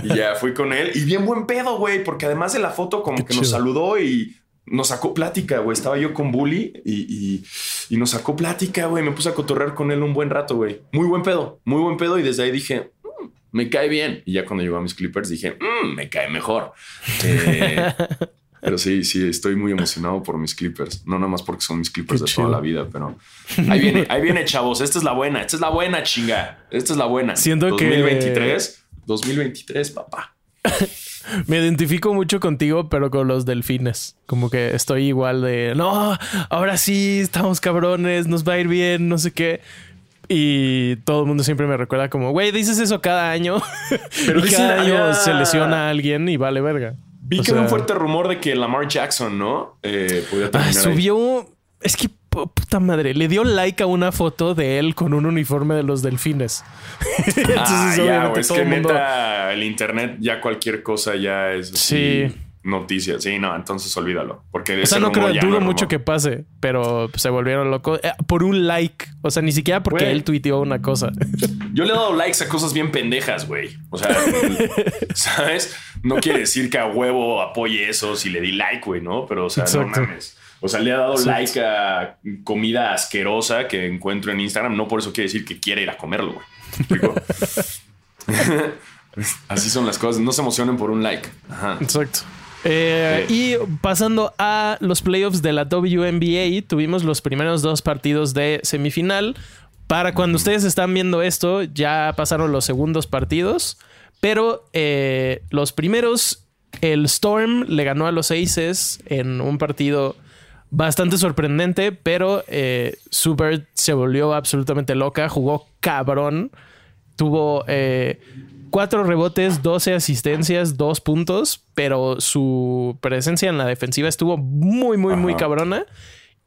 y ya fui con él. Y bien buen pedo, güey, porque además de la foto, como que nos saludó y nos sacó plática, güey. Estaba yo con Bully y, nos sacó plática, güey. Me puse a cotorrear con él un buen rato, güey. Muy buen pedo, muy buen pedo. Y desde ahí dije, mm, me cae bien. Y ya cuando llegó a mis Clippers dije, mm, me cae mejor. Eh, pero sí, sí, estoy muy emocionado por mis Clippers. No nada más porque son mis Clippers de toda la vida, pero ahí viene, ahí viene, chavos. Esta es la buena, esta es la buena, chinga. Esta es la buena. Siento que 2023, 2023, papá. Me identifico mucho contigo, pero con los delfines. Como que estoy igual de, no, ahora sí, estamos cabrones, nos va a ir bien, no sé qué. Y todo el mundo siempre me recuerda como, güey, dices eso cada año. Pero y cada año se lesiona a alguien y vale verga. Vi que un fuerte rumor de que Lamar Jackson, ¿no? Eh, ah, subió. Es que puta madre, le dio like a una foto de él con un uniforme de los delfines. Entonces, ah, es que neta, el internet ya cualquier cosa ya es sí. noticia. Sí, no, entonces olvídalo. Porque o sea, no creo, dudo mucho que pase, pero se volvieron locos eh, por un like. O sea, ni siquiera porque él tuiteó una cosa. Yo le he dado likes a cosas bien pendejas, güey. O sea, ¿sabes? No quiere decir que a huevo apoye eso si le di like, güey, ¿no? Pero, o sea, no mames. O sea, le ha dado like a comida asquerosa que encuentro en Instagram. No por eso quiere decir que quiere ir a comerlo, güey. Así son las cosas. No se emocionen por un like. Exacto. Eh, y pasando a los playoffs de la WNBA, tuvimos los primeros dos partidos de semifinal. Para cuando ustedes están viendo esto, ya pasaron los segundos partidos. Pero eh, los primeros, el Storm le ganó a los Aces en un partido bastante sorprendente, pero eh, Super se volvió absolutamente loca, jugó cabrón, tuvo eh, cuatro rebotes, 12 asistencias, dos puntos, pero su presencia en la defensiva estuvo muy, muy, muy cabrona.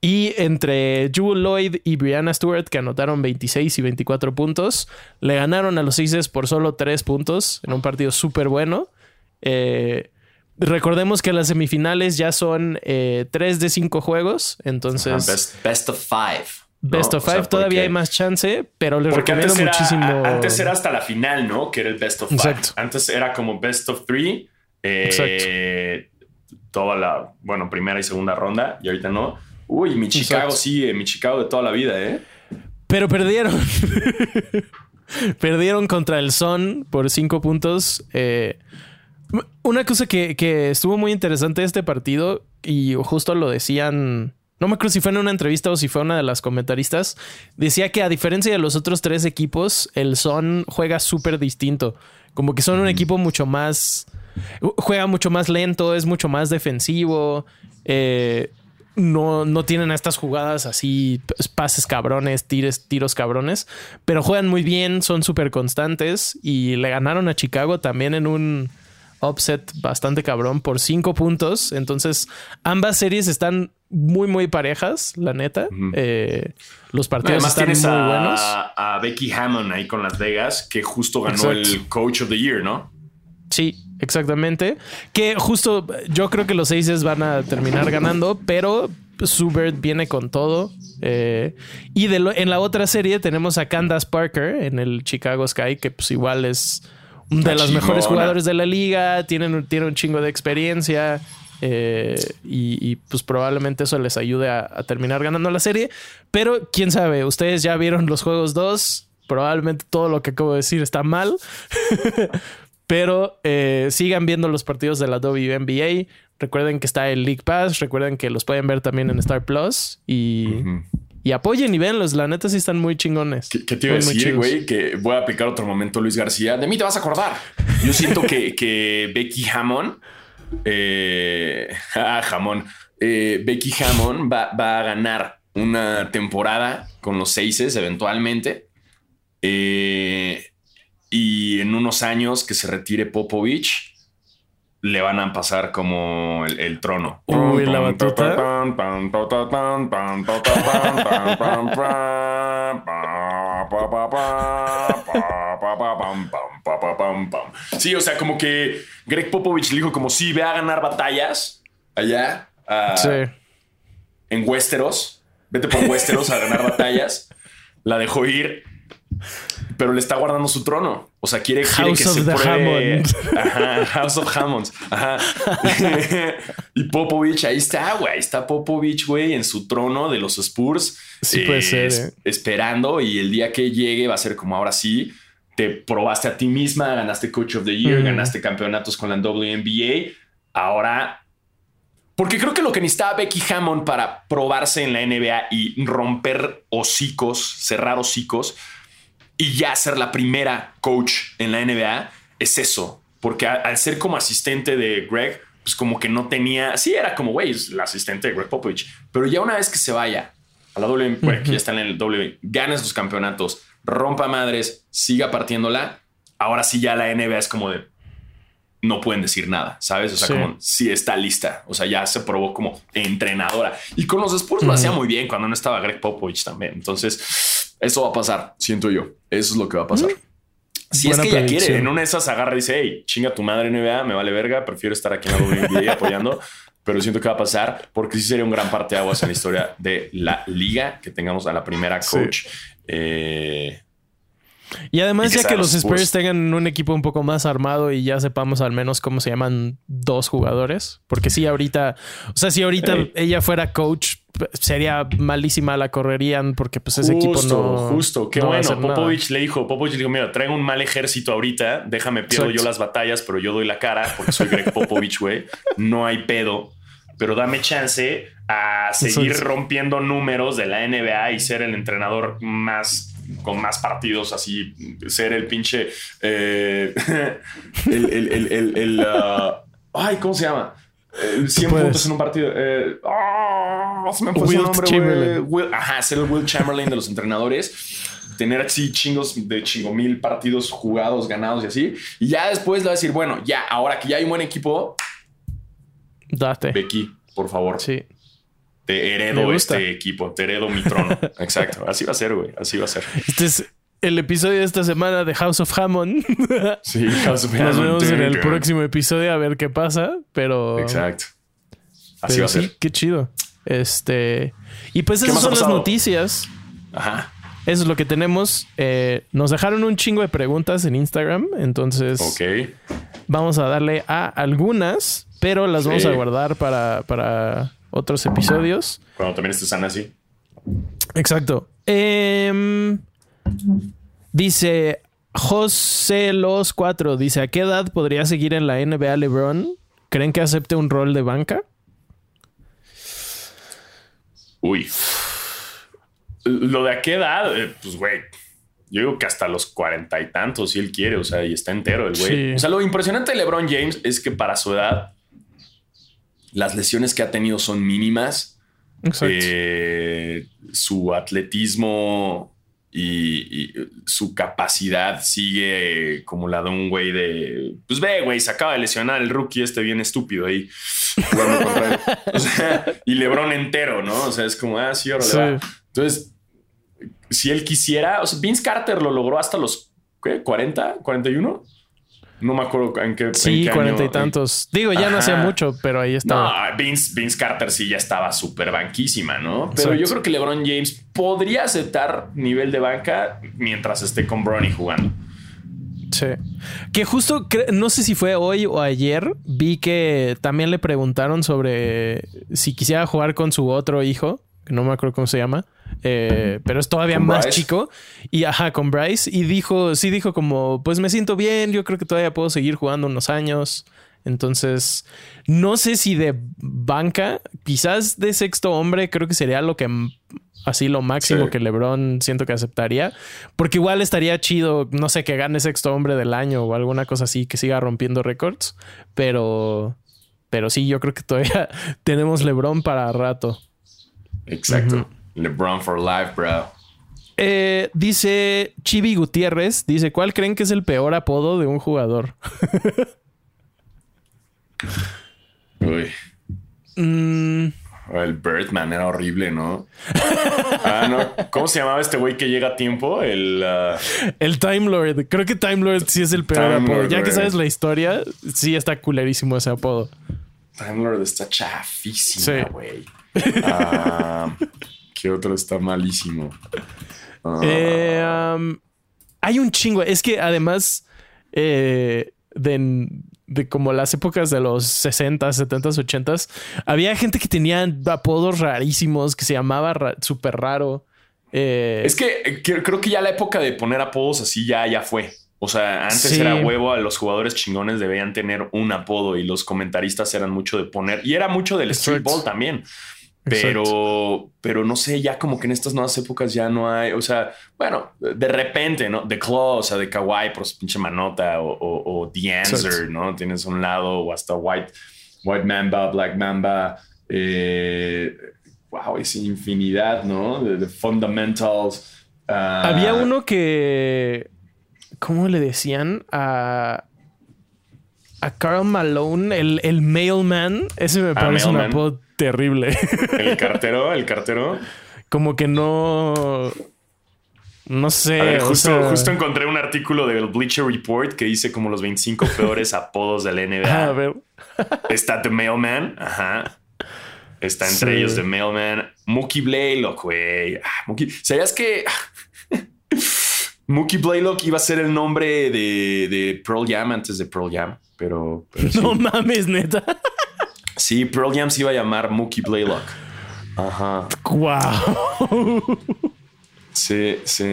Y entre Jewel Lloyd y Brianna Stewart, que anotaron 26 y 24 puntos, le ganaron a los Aces por solo 3 puntos en un partido súper bueno. Eh, Recordemos que las semifinales ya son eh, tres de cinco juegos, entonces... best, of five. Best of five, todavía hay más chance, pero les recomiendo muchísimo. antes era hasta la final, ¿no? Que era el best of five. Antes era como best of three. Eh, toda la, bueno, primera y segunda ronda, y ahorita no. Uy, mi Chicago sí, mi Chicago de toda la vida, ¿eh? Pero perdieron. perdieron contra el Son por cinco puntos. Eh, una cosa que, estuvo muy interesante de este partido, y justo lo decían, no me acuerdo si fue en una entrevista o si fue una de las comentaristas, decía que a diferencia de los otros tres equipos, el Son juega súper distinto. Como que son un equipo mucho más. Juega mucho más lento, es mucho más defensivo. Eh, no, no, tienen estas jugadas así, pases cabrones, tires, tiros cabrones, pero juegan muy bien, son súper constantes y le ganaron a Chicago también en un upset bastante cabrón por cinco puntos. Entonces, ambas series están muy, muy parejas, la neta. Eh, los partidos están muy buenos. A Becky Hammond ahí con Las Vegas, que justo ganó el Coach of the Year, ¿no? Sí, exactamente. Que justo yo creo que los Aces van a terminar ganando, pero Subert viene con todo. Eh, y de en la otra serie tenemos a Candace Parker en el Chicago Sky, que pues igual es de los mejores jugadores de la liga, tienen, tiene un chingo de experiencia. Eh, y, pues probablemente eso les ayude a, terminar ganando la serie. Pero quién sabe, ustedes ya vieron los juegos 2. Probablemente todo lo que acabo de decir está mal. Pero eh, sigan viendo los partidos de la WNBA. Recuerden que está el League Pass. Recuerden que los pueden ver también en Star Plus. Y, y apoyen y venlos. La neta sí están muy chingones. ¿Qué, te iba a decir, güey? Que voy a aplicar otro momento, Luis García. De mí te vas a acordar. Yo siento que, que Becky Hammond. Eh, ah, jamón. Eh, Becky Hammond va, va, a ganar una temporada con los Seises eventualmente. Eh, y en unos años que se retire Popovich le van a pasar como el, trono. Uy, la batuta. Sí, o sea, como que Greg Popovich le dijo como si ve a ganar batallas allá en Westeros. Vete por Westeros a ganar batallas. La dejó ir pero le está guardando su trono. O sea, quiere, quiere que se pruebe. Ajá, House of Hammonds. Ajá. y Popovich, ahí está, güey. Está Popovich, güey, en su trono de los Spurs. Sí, puede ser. Eh. Esperando. Y el día que llegue va a ser como ahora sí. Te probaste a ti misma, ganaste Coach of the Year, ganaste campeonatos con la WNBA. Ahora porque creo que lo que necesitaba Becky Hammond para probarse en la NBA y romper hocicos, cerrar hocicos, y ya ser la primera coach en la NBA es eso. Porque al ser como asistente de Greg, pues como que no tenía, sí era como, güey, la asistente de Greg Popovich, pero ya una vez que se vaya a la W, que ya está en el W, gane sus campeonatos, rompa madres, siga partiéndola, ahora sí ya la NBA es como de, no pueden decir nada, ¿sabes? O sea, como si está lista, o sea, ya se probó como entrenadora. Y con los Spurs lo hacía muy bien cuando no estaba Greg Popovich también. Entonces, eso va a pasar, siento yo. Eso es lo que va a pasar. Si es que ella quiere, en una de esas agarra y dice, hey, chinga tu madre NBA, me vale verga, prefiero estar aquí en la WNBA apoyando, pero siento que va a pasar porque sí sería un gran parte de aguas en la historia de la liga que tengamos a la primera coach. Eh, y además, ya que los Spurs tengan un equipo un poco más armado y ya sepamos al menos cómo se llaman dos jugadores. Porque si ahorita, o sea, si ahorita ella fuera coach, sería malísima la correrían porque pues ese equipo no. Justo, qué bueno. Popovich le dijo, Popovich le dijo, mira, traigo un mal ejército ahorita, déjame pierdo yo las batallas, pero yo doy la cara porque soy Greg Popovich, güey. No hay pedo, pero dame chance a seguir rompiendo números de la NBA y ser el entrenador más con más partidos, así ser el pinche. Eh, el. el, el, el, uh, ay, ¿cómo se llama? 100 puntos en un partido. Eh, oh, se me fue su nombre, Will, ajá, ser el Will Chamberlain de los entrenadores. Tener así chingos de chingo mil partidos jugados, ganados y así. Y ya después le va a decir, bueno, ya, ahora que ya hay un buen equipo. Date. Becky, por favor. Sí te heredo este equipo, te heredo mi trono. Exacto, así va a ser, güey, así va a ser. Este es el episodio de esta semana de House of Hammond. Sí, House of Hammond. Nos vemos en el próximo episodio a ver qué pasa, pero... Exacto. Así va a ser. qué chido. Este... Y pues esas son las noticias. Ajá. Eso es lo que tenemos. Eh, nos dejaron un chingo de preguntas en Instagram, entonces... Ok. Vamos a darle a algunas, pero las vamos a guardar para, para otros episodios. Cuando también estés sana así. Exacto. Em, dice José Los 4, dice, ¿a qué edad podría seguir en la NBA LeBron? ¿Creen que acepte un rol de banca? Uy. Lo de a qué edad, eh, pues güey, yo digo que hasta los cuarenta y tantos, si él quiere, o sea, y está entero el güey. O sea, lo impresionante de LeBron James es que para su edad las lesiones que ha tenido son mínimas. Eh, su atletismo y, y su capacidad sigue como la de un güey de, pues ve, güey, se acaba de lesionar el rookie este bien estúpido ahí. jugando contra él. O sea, y Lebron entero, ¿no? O sea, es como, ah, sí, ahora le Sí. va. Entonces, si él quisiera, o sea, Vince Carter lo logró hasta los, ¿qué? ¿40? ¿41? No me acuerdo en qué. Sí, cuarenta y año- tantos. Digo, ya no hacía mucho, pero ahí No, estaba. Vince, Vince Carter sí ya estaba súper banquísima, ¿no? Pero Exacto. yo creo que LeBron James podría aceptar nivel de banca mientras esté con Bronny jugando. Sí. Que justo, no sé si fue hoy o ayer, vi que también le preguntaron sobre si quisiera jugar con su otro hijo, que no me acuerdo cómo se llama, eh, pero es todavía ¿Con más Bryce? chico. Y ajá, con Bryce. Y dijo, sí dijo como, pues me siento bien, yo creo que todavía puedo seguir jugando unos años. Entonces, no sé si de banca, quizás de sexto hombre, creo que sería lo que así lo máximo Sí. que LeBron siento que aceptaría, porque igual estaría chido, no sé, que gane sexto hombre del año o alguna cosa así, que siga rompiendo récords, pero pero sí, yo creo que todavía tenemos LeBron para rato. Exacto. LeBron for life, bro. Eh, dice Chibi Gutiérrez, dice, ¿cuál creen que es el peor apodo de un jugador? Uy. Mm, El Birdman era horrible, ¿no? Ah, no. ¿Cómo se llamaba este güey que llega a tiempo? El. ah, el Time Lord, creo que Time Lord sí es el peor Time apodo. Lord, ya que güey. sabes la historia, sí está culerísimo ese apodo. Time Lord está chafísima, Sí. güey. ¿Qué otro está malísimo? Ah, Eh, um, hay un chingo. Es que además eh, de, de como las épocas de los 60, 70, 80, había gente que tenía apodos rarísimos que se llamaba ra- súper raro. Eh, Es que que- creo que ya la época de poner apodos así ya, ya fue. O sea, antes Sí. era huevo, a los jugadores chingones debían tener un apodo y los comentaristas eran mucho de poner. Y era mucho del streetball también. Pero, pero no sé, ya como que en estas nuevas épocas ya no hay, o sea, bueno, de repente, ¿no? The Claw, o sea, de Kawaii por su pinche manota o, o, o The Answer, Exacto. ¿no? Tienes un lado o hasta White, White Mamba, Black Mamba, eh, wow, es infinidad, ¿no? De, de Fundamentals. ah, Había uno que. ¿Cómo le decían? A. A Carl Malone, el, el mailman. Ese me Ah, parece un apodo terrible. El cartero, el cartero. Como que no. No sé. O justo, sea- justo encontré un artículo del Bleacher Report que dice como los 25 peores apodos de la NBA. A ver. Está The Mailman, ajá. Está entre Sí. ellos The Mailman. Mookie Blaylock, güey. Ah, Mookie- ¿Sabías que Mookie Blaylock iba a ser el nombre de, de Pearl Jam antes de Pearl Jam? Pero, pero sí. No mames, neta. Sí, Pearl Jam se iba a llamar Mookie Blaylock. Ajá. Wow. Sí, sí.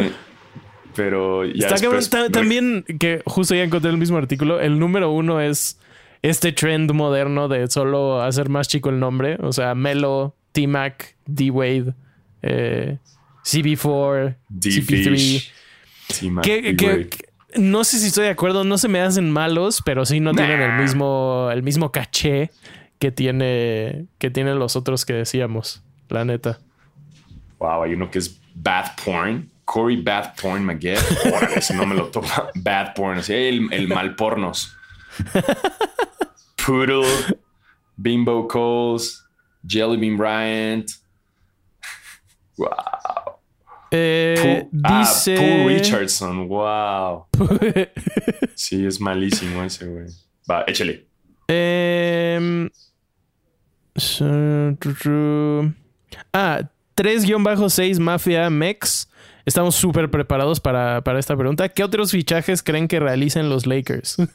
Pero ya Está cabrón. también que justo ya encontré el mismo artículo. El número uno es este trend moderno de solo hacer más chico el nombre. O sea, Melo, T-Mac, D-Wade, eh, CB4, CP3. D-Fish. Sí, man, Que, no sé si estoy de acuerdo, no se me hacen malos, pero sí no tienen el mismo, el mismo caché que tiene, que tienen los otros que decíamos, la neta. Wow, hay uno que es Bad Porn. Corey Bad Porn si no me lo toma. Bad Porn. Así, el, el mal pornos. Poodle. Bimbo Coles. Jelly Bean Bryant. Wow. Eh, ah. Pooh Richardson. Wow. Sí, es malísimo ese, güey. Va, échale. Tru. Ah, 3-6 Mafia Mex. Estamos súper preparados para, para esta pregunta. ¿Qué otros fichajes creen que realicen los Lakers?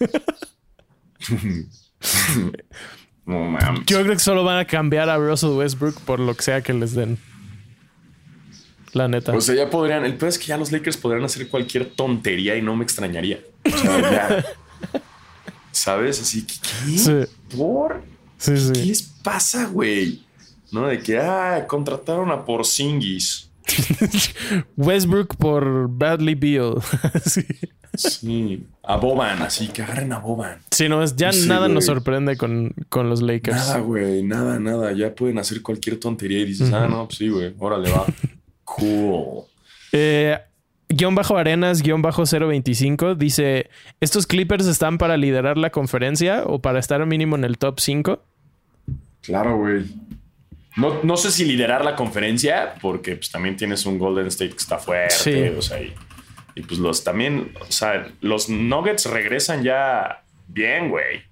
No mames. Yo creo que solo van a cambiar a Russell Westbrook por lo que sea que les den. La neta. O sea, ya podrían. El peor es que ya los Lakers podrían hacer cualquier tontería y no me extrañaría. O sea, ya. ¿Sabes? Así que, ¿qué? Sí, ¿Por? Sí, ¿Qué les pasa, güey? ¿No? De que, ah, contrataron a Porzingis. Westbrook por Bradley Beal. sí. Sí. A Boban, así que agarren a Boban. Sí, no, es, ya Sí, nada nos sorprende con, con los Lakers. Nada, güey, nada, nada. Ya pueden hacer cualquier tontería y dices, ah, no, pues sí, güey, órale, va. Cool. Eh, guion bajo arenas, guion bajo 025, dice, ¿estos Clippers están para liderar la conferencia o para estar mínimo en el top 5? Claro, güey. No, no, sé si liderar la conferencia, porque pues, también tienes un Golden State que está fuerte. O sea, y, y, pues los también, o sea, los Nuggets regresan ya bien, güey.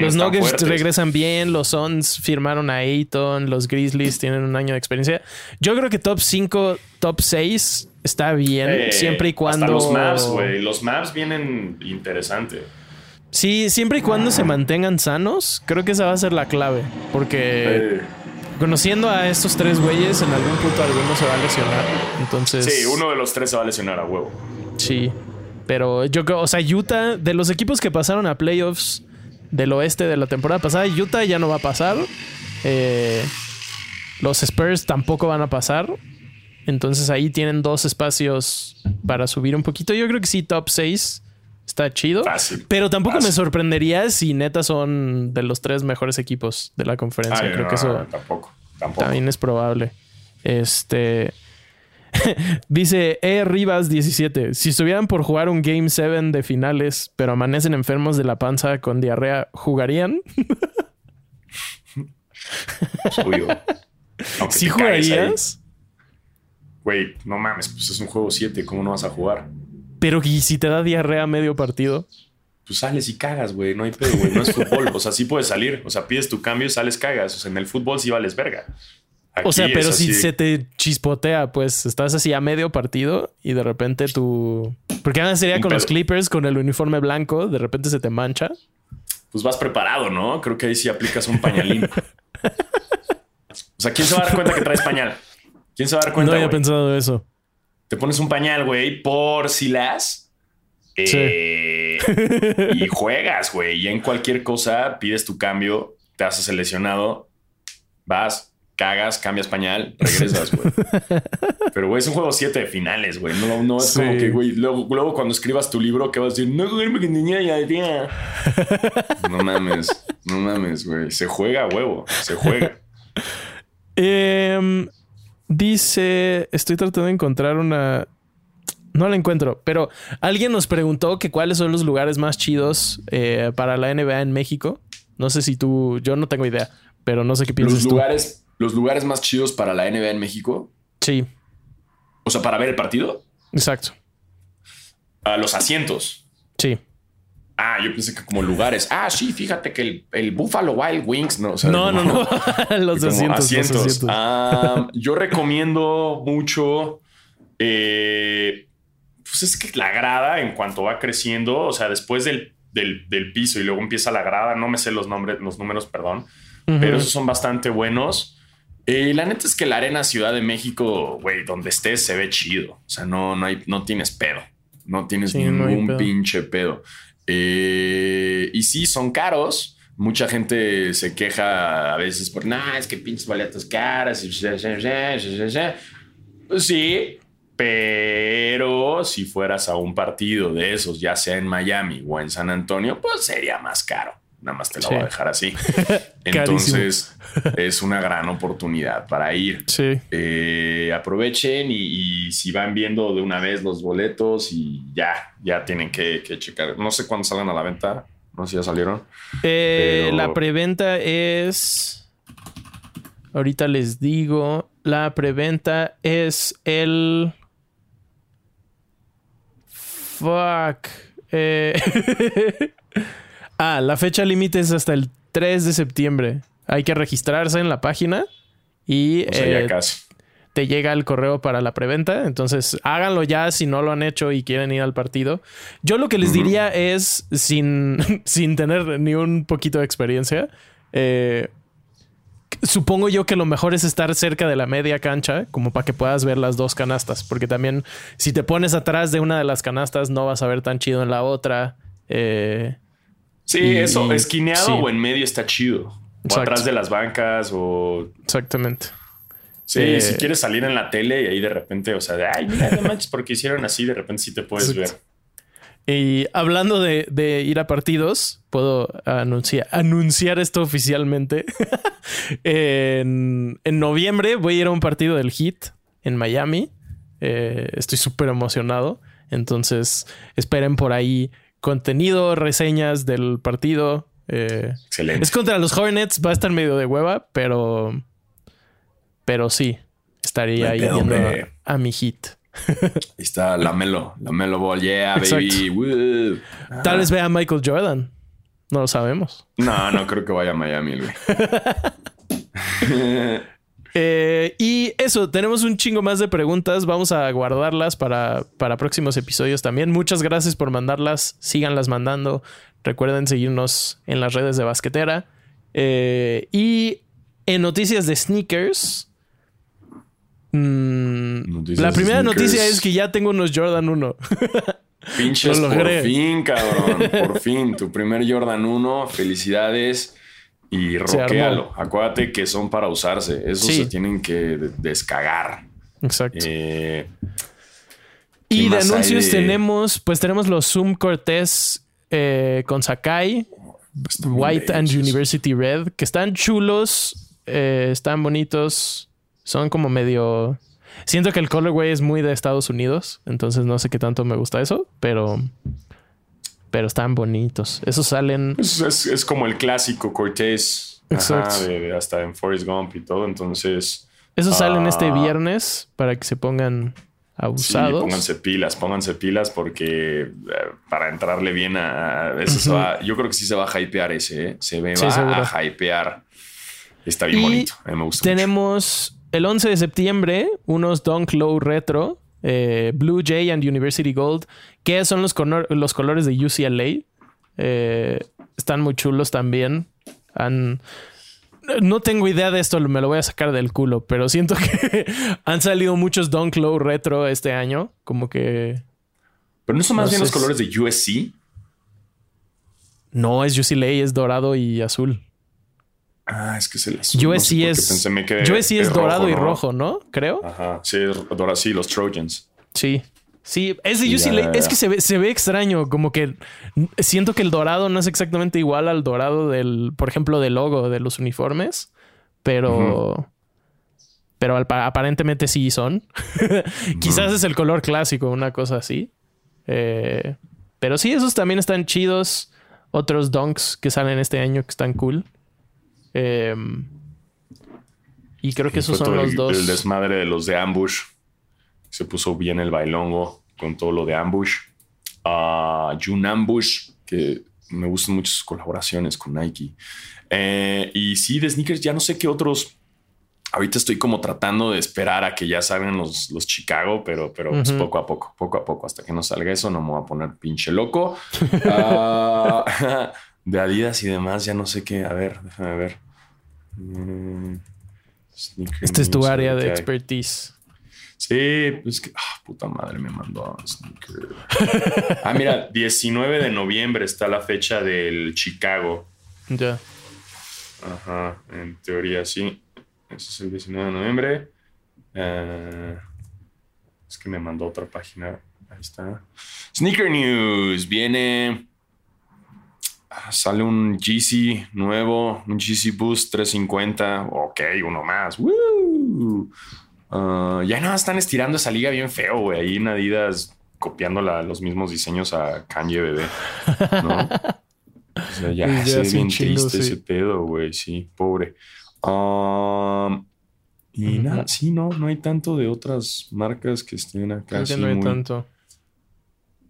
los Nuggets regresan bien, los Suns firmaron a Ayton, los Grizzlies tienen un año de experiencia. Yo creo que top 5, top 6 está bien, eh, siempre y cuando... los maps, güey. Los maps vienen interesantes. Sí, siempre y cuando se mantengan sanos, creo que esa va a ser la clave. Porque conociendo a estos tres güeyes, en algún punto alguno se va a lesionar. Entonces. Sí, uno de los tres se va a lesionar a huevo. Sí. Pero yo creo, o sea, Utah, de los equipos que pasaron a playoffs del oeste de la temporada pasada, Utah ya no va a pasar. Eh, los Spurs tampoco van a pasar. Entonces ahí tienen dos espacios para subir un poquito. Yo creo que sí, top 6 está chido. pero tampoco me sorprendería si neta son de los tres mejores equipos de la conferencia. Creo que eso tampoco, también es probable. Este. Dice E. Rivas 17. Si estuvieran por jugar un Game 7 de finales, pero amanecen enfermos de la panza con diarrea, ¿jugarían? ¿Sí jugarías? Güey, no mames, pues es un juego 7, ¿cómo no vas a jugar? Pero ¿y si te da diarrea medio partido? Pues sales y cagas, güey. No hay pedo, güey. No es fútbol. O sea, sí puedes salir. O sea, pides tu cambio, sales, cagas. O sea, en el fútbol sí vales verga. o sea, pero si se te chispotea, pues estás así a medio partido y de repente tú. Porque ahora sería con los Clippers, con el uniforme blanco, de repente se te mancha. Pues vas preparado, ¿no? Creo que ahí sí aplicas un pañalín. o sea, ¿quién se va a dar cuenta que traes pañal? ¿Quién se va a dar cuenta? No había pensado eso te pones un pañal, güey, por si las. Eh, y juegas, güey. Y en cualquier cosa pides tu cambio, te haces seleccionado, vas, cagas, cambias pañal, regresas, güey. Pero, güey, es un juego 7 de finales, güey. No, no es como que, güey, luego, luego, cuando escribas tu libro, ¿qué vas a decir? No, güey, me niña ya, ya. No mames, no mames, güey. Se juega, huevo, se juega. Eh, Dice, estoy tratando de encontrar una... No la encuentro, pero alguien nos preguntó que cuáles son los lugares más chidos eh, para la NBA en México. No sé si tú, yo no tengo idea, pero no sé qué piensas los lugares, Los lugares más chidos para la NBA en México. Sí. O sea, para ver el partido. Exacto. A los asientos. Sí. Ah, yo pensé que como lugares. Ah, sí, fíjate que el, Buffalo Wild Wings, no, no, no, no, los, asientos, Ah, yo recomiendo mucho. Eh, pues es que la grada, en cuanto va creciendo, o sea, después del, del, piso y luego empieza la grada, no me sé los nombres, los números, perdón, pero esos son bastante buenos. Eh, la neta es que la arena Ciudad de México, güey, donde estés se ve chido. O sea, no, no hay, no tienes pedo. No tienes ningún pinche pedo. Eh, y sí, son caros. Mucha gente se queja a veces por, nah, es que pinches boletos caras. Sí, pero si fueras a un partido de esos, ya sea en Miami o en San Antonio, pues sería más caro. Nada más te lo voy a dejar así. Entonces es una gran oportunidad para ir. Sí. Eh, aprovechen y, si van viendo de una vez los boletos y ya, ya tienen que, checar. No sé cuándo salgan a la venta. No sé si ya salieron. Eh, la preventa es. Ahorita les digo. La preventa es el. Fuck. Eh. Ah, la fecha límite es hasta el 3 de septiembre. Hay que registrarse en la página y eh, te llega el correo para la preventa. Entonces háganlo ya si no lo han hecho y quieren ir al partido. Yo lo que les diría es, sin, sin tener ni un poquito de experiencia, eh, supongo yo que lo mejor es estar cerca de la media cancha, como para que puedas ver las dos canastas, porque también si te pones atrás de una de las canastas no vas a ver tan chido en la otra. Eh, Sí, eso, esquineado o en medio está chido. O atrás de las bancas o... Exactamente. Sí, eh, si quieres salir en la tele y ahí de repente, o sea, de, ay, mira, no manches, porque hicieron así, de repente sí te puedes ver. Y hablando de, ir a partidos, puedo anunciar, anunciar esto oficialmente. en, en, noviembre voy a ir a un partido del Heat en Miami. Eh, estoy súper emocionado. Entonces, esperen por ahí contenido, reseñas del partido. Eh, Excelente. Es contra los Hornets, va a estar medio de hueva, pero. Pero sí, estaría ahí hombre. a, a mi hit. Ahí está la Melo, la Melo Ball, yeah, Exacto. baby. Tal vez vea a Michael Jordan. No lo sabemos. No, no creo que vaya a Miami, güey. Eh, y eso, tenemos un chingo más de preguntas. Vamos a guardarlas para, para próximos episodios también. Muchas gracias por mandarlas. Síganlas mandando. Recuerden seguirnos en las redes de Basquetera. Eh, y en noticias de sneakers. mm, Noticias la primera sneakers. noticia es que ya tengo unos Jordan 1. Pinches por fin, cabrón. Por fin. Tu primer Jordan 1. Felicidades. Y roquéalo. Acuérdate que son para usarse. Esos Sí. se tienen que de- descagar. Exacto. Eh, Y de anuncios de- tenemos, pues tenemos los Zoom Cortés eh, con Sakai, están White and. University Red, que están chulos, eh, están bonitos, son como medio... Siento que el colorway es muy de Estados Unidos, entonces no sé qué tanto me gusta eso, pero... Pero están bonitos. Esos salen... Es, es- es como el clásico Cortés. Ajá, Exacto. de- de hasta en Forrest Gump y todo. Entonces, Esos salen este Ah. viernes para que se pongan sí, abusados. pónganse pilas, pónganse pilas porque eh, para entrarle bien a, a- ese se va- yo creo que sí se va a hypear ese, ¿eh? Se Sí, va seguro. a hypear. Está bien Y bonito. A mí me gusta. mucho. Tenemos el 11 de septiembre unos Dunk Low Retro, eh, Blue Jay and University Gold, que son los, color- los colores de UCLA. Eh, están muy chulos también. Han- no tengo idea de esto, me lo voy a sacar del culo, pero siento que han salido muchos Low Retro este año. Como que Pero no son más no bien los colores de USC. no es UCLA, es dorado y azul. Ah, es que es el azul. no USC sé qué es, pensé, me quedé USC es dorado y ¿no? rojo, ¿no? Creo. Ajá, sí, dorado, sí, los Trojans. Sí. Sí, es de UCLA. Es que se ve, se ve extraño, como que siento que el dorado no es exactamente igual al dorado del, por ejemplo, del logo de los uniformes, pero, pero al- aparentemente sí son. Quizás es el color clásico, una cosa así. Eh, pero sí, esos también están chidos. Otros donks que salen este año que están cool. Eh, y creo que esos son los el, dos. el desmadre de los de Ambush. Se puso bien el bailongo con todo lo de Ambush. Ah, June Ambush, que me gustan mucho sus colaboraciones con Nike. Eh, y sí, de sneakers, ya no sé qué otros. Ahorita estoy como tratando de esperar a que ya salgan los, los Chicago, pero, pero pues poco a poco, poco a poco, hasta que no salga eso, no me voy a poner pinche loco. Ah, de Adidas y demás, ya no sé qué. A ver, déjame ver. Mm, Este es tu área de hay. expertise. Sí, pues que, ah, puta madre, me mandó a sneaker. ah, mira, 19 de noviembre está la fecha del Chicago. Ya. Ajá, en teoría sí. Ese es el 19 de noviembre. Eh, es que me mandó otra página. Ahí está. Sneaker News. Viene. Ah, Sale un GC nuevo, un GC Boost 350. Ok, uno más. ¡Woo! Ah, ya nada, están estirando esa liga bien feo, güey. Ahí en Adidas copiando la- los mismos diseños a Kanye Bebé. ¿no? O sea, ya, Ya se ve bien triste sí. ese pedo, güey. Sí, pobre. Um, y nada, sí, no, no hay tanto de otras marcas que estén acá. Creo que no hay muy, tanto.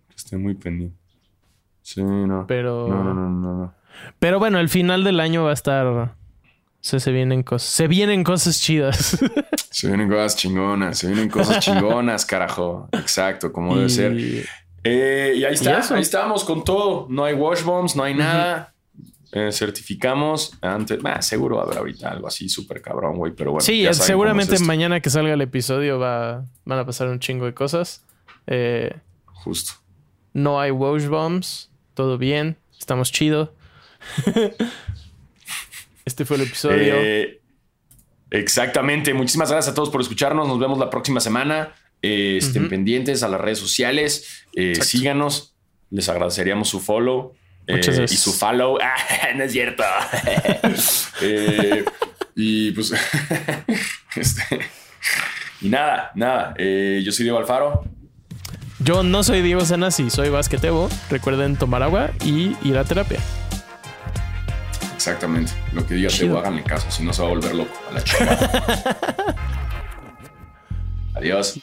Que estén muy pendientes. Sí, no. Pero. No, no, no, no, no. Pero bueno, el final del año va a estar. o sea, se vienen cosas. Se vienen cosas chidas. Se vienen cosas chingonas, se vienen cosas chingonas, carajo. Exacto, como debe Y- ser. Eh, y ahí está, ahí estamos con todo. No hay wash bombs, no hay nada. Eh, certificamos antes. Bah, seguro haber ahorita algo así súper cabrón, güey. Pero bueno, sí, seguramente es mañana que salga el episodio va, van a pasar un chingo de cosas. Eh, Justo. no hay wash bombs. Todo bien. Estamos chido. este fue el episodio. Eh, exactamente. Muchísimas gracias a todos por escucharnos. Nos vemos la próxima semana. Eh, estén pendientes a las redes sociales. Eh, síganos. Les agradeceríamos su follow. y su follow. Ah, no es cierto. Y pues. este, Y nada, nada. yo soy Diego Alfaro. Yo no soy Diego Sanasi, soy Basquetebo. Recuerden tomar agua y ir a terapia. Exactamente. Lo que diga. Tebo, háganle caso, si no se va a volver loco a la chingada. Adiós.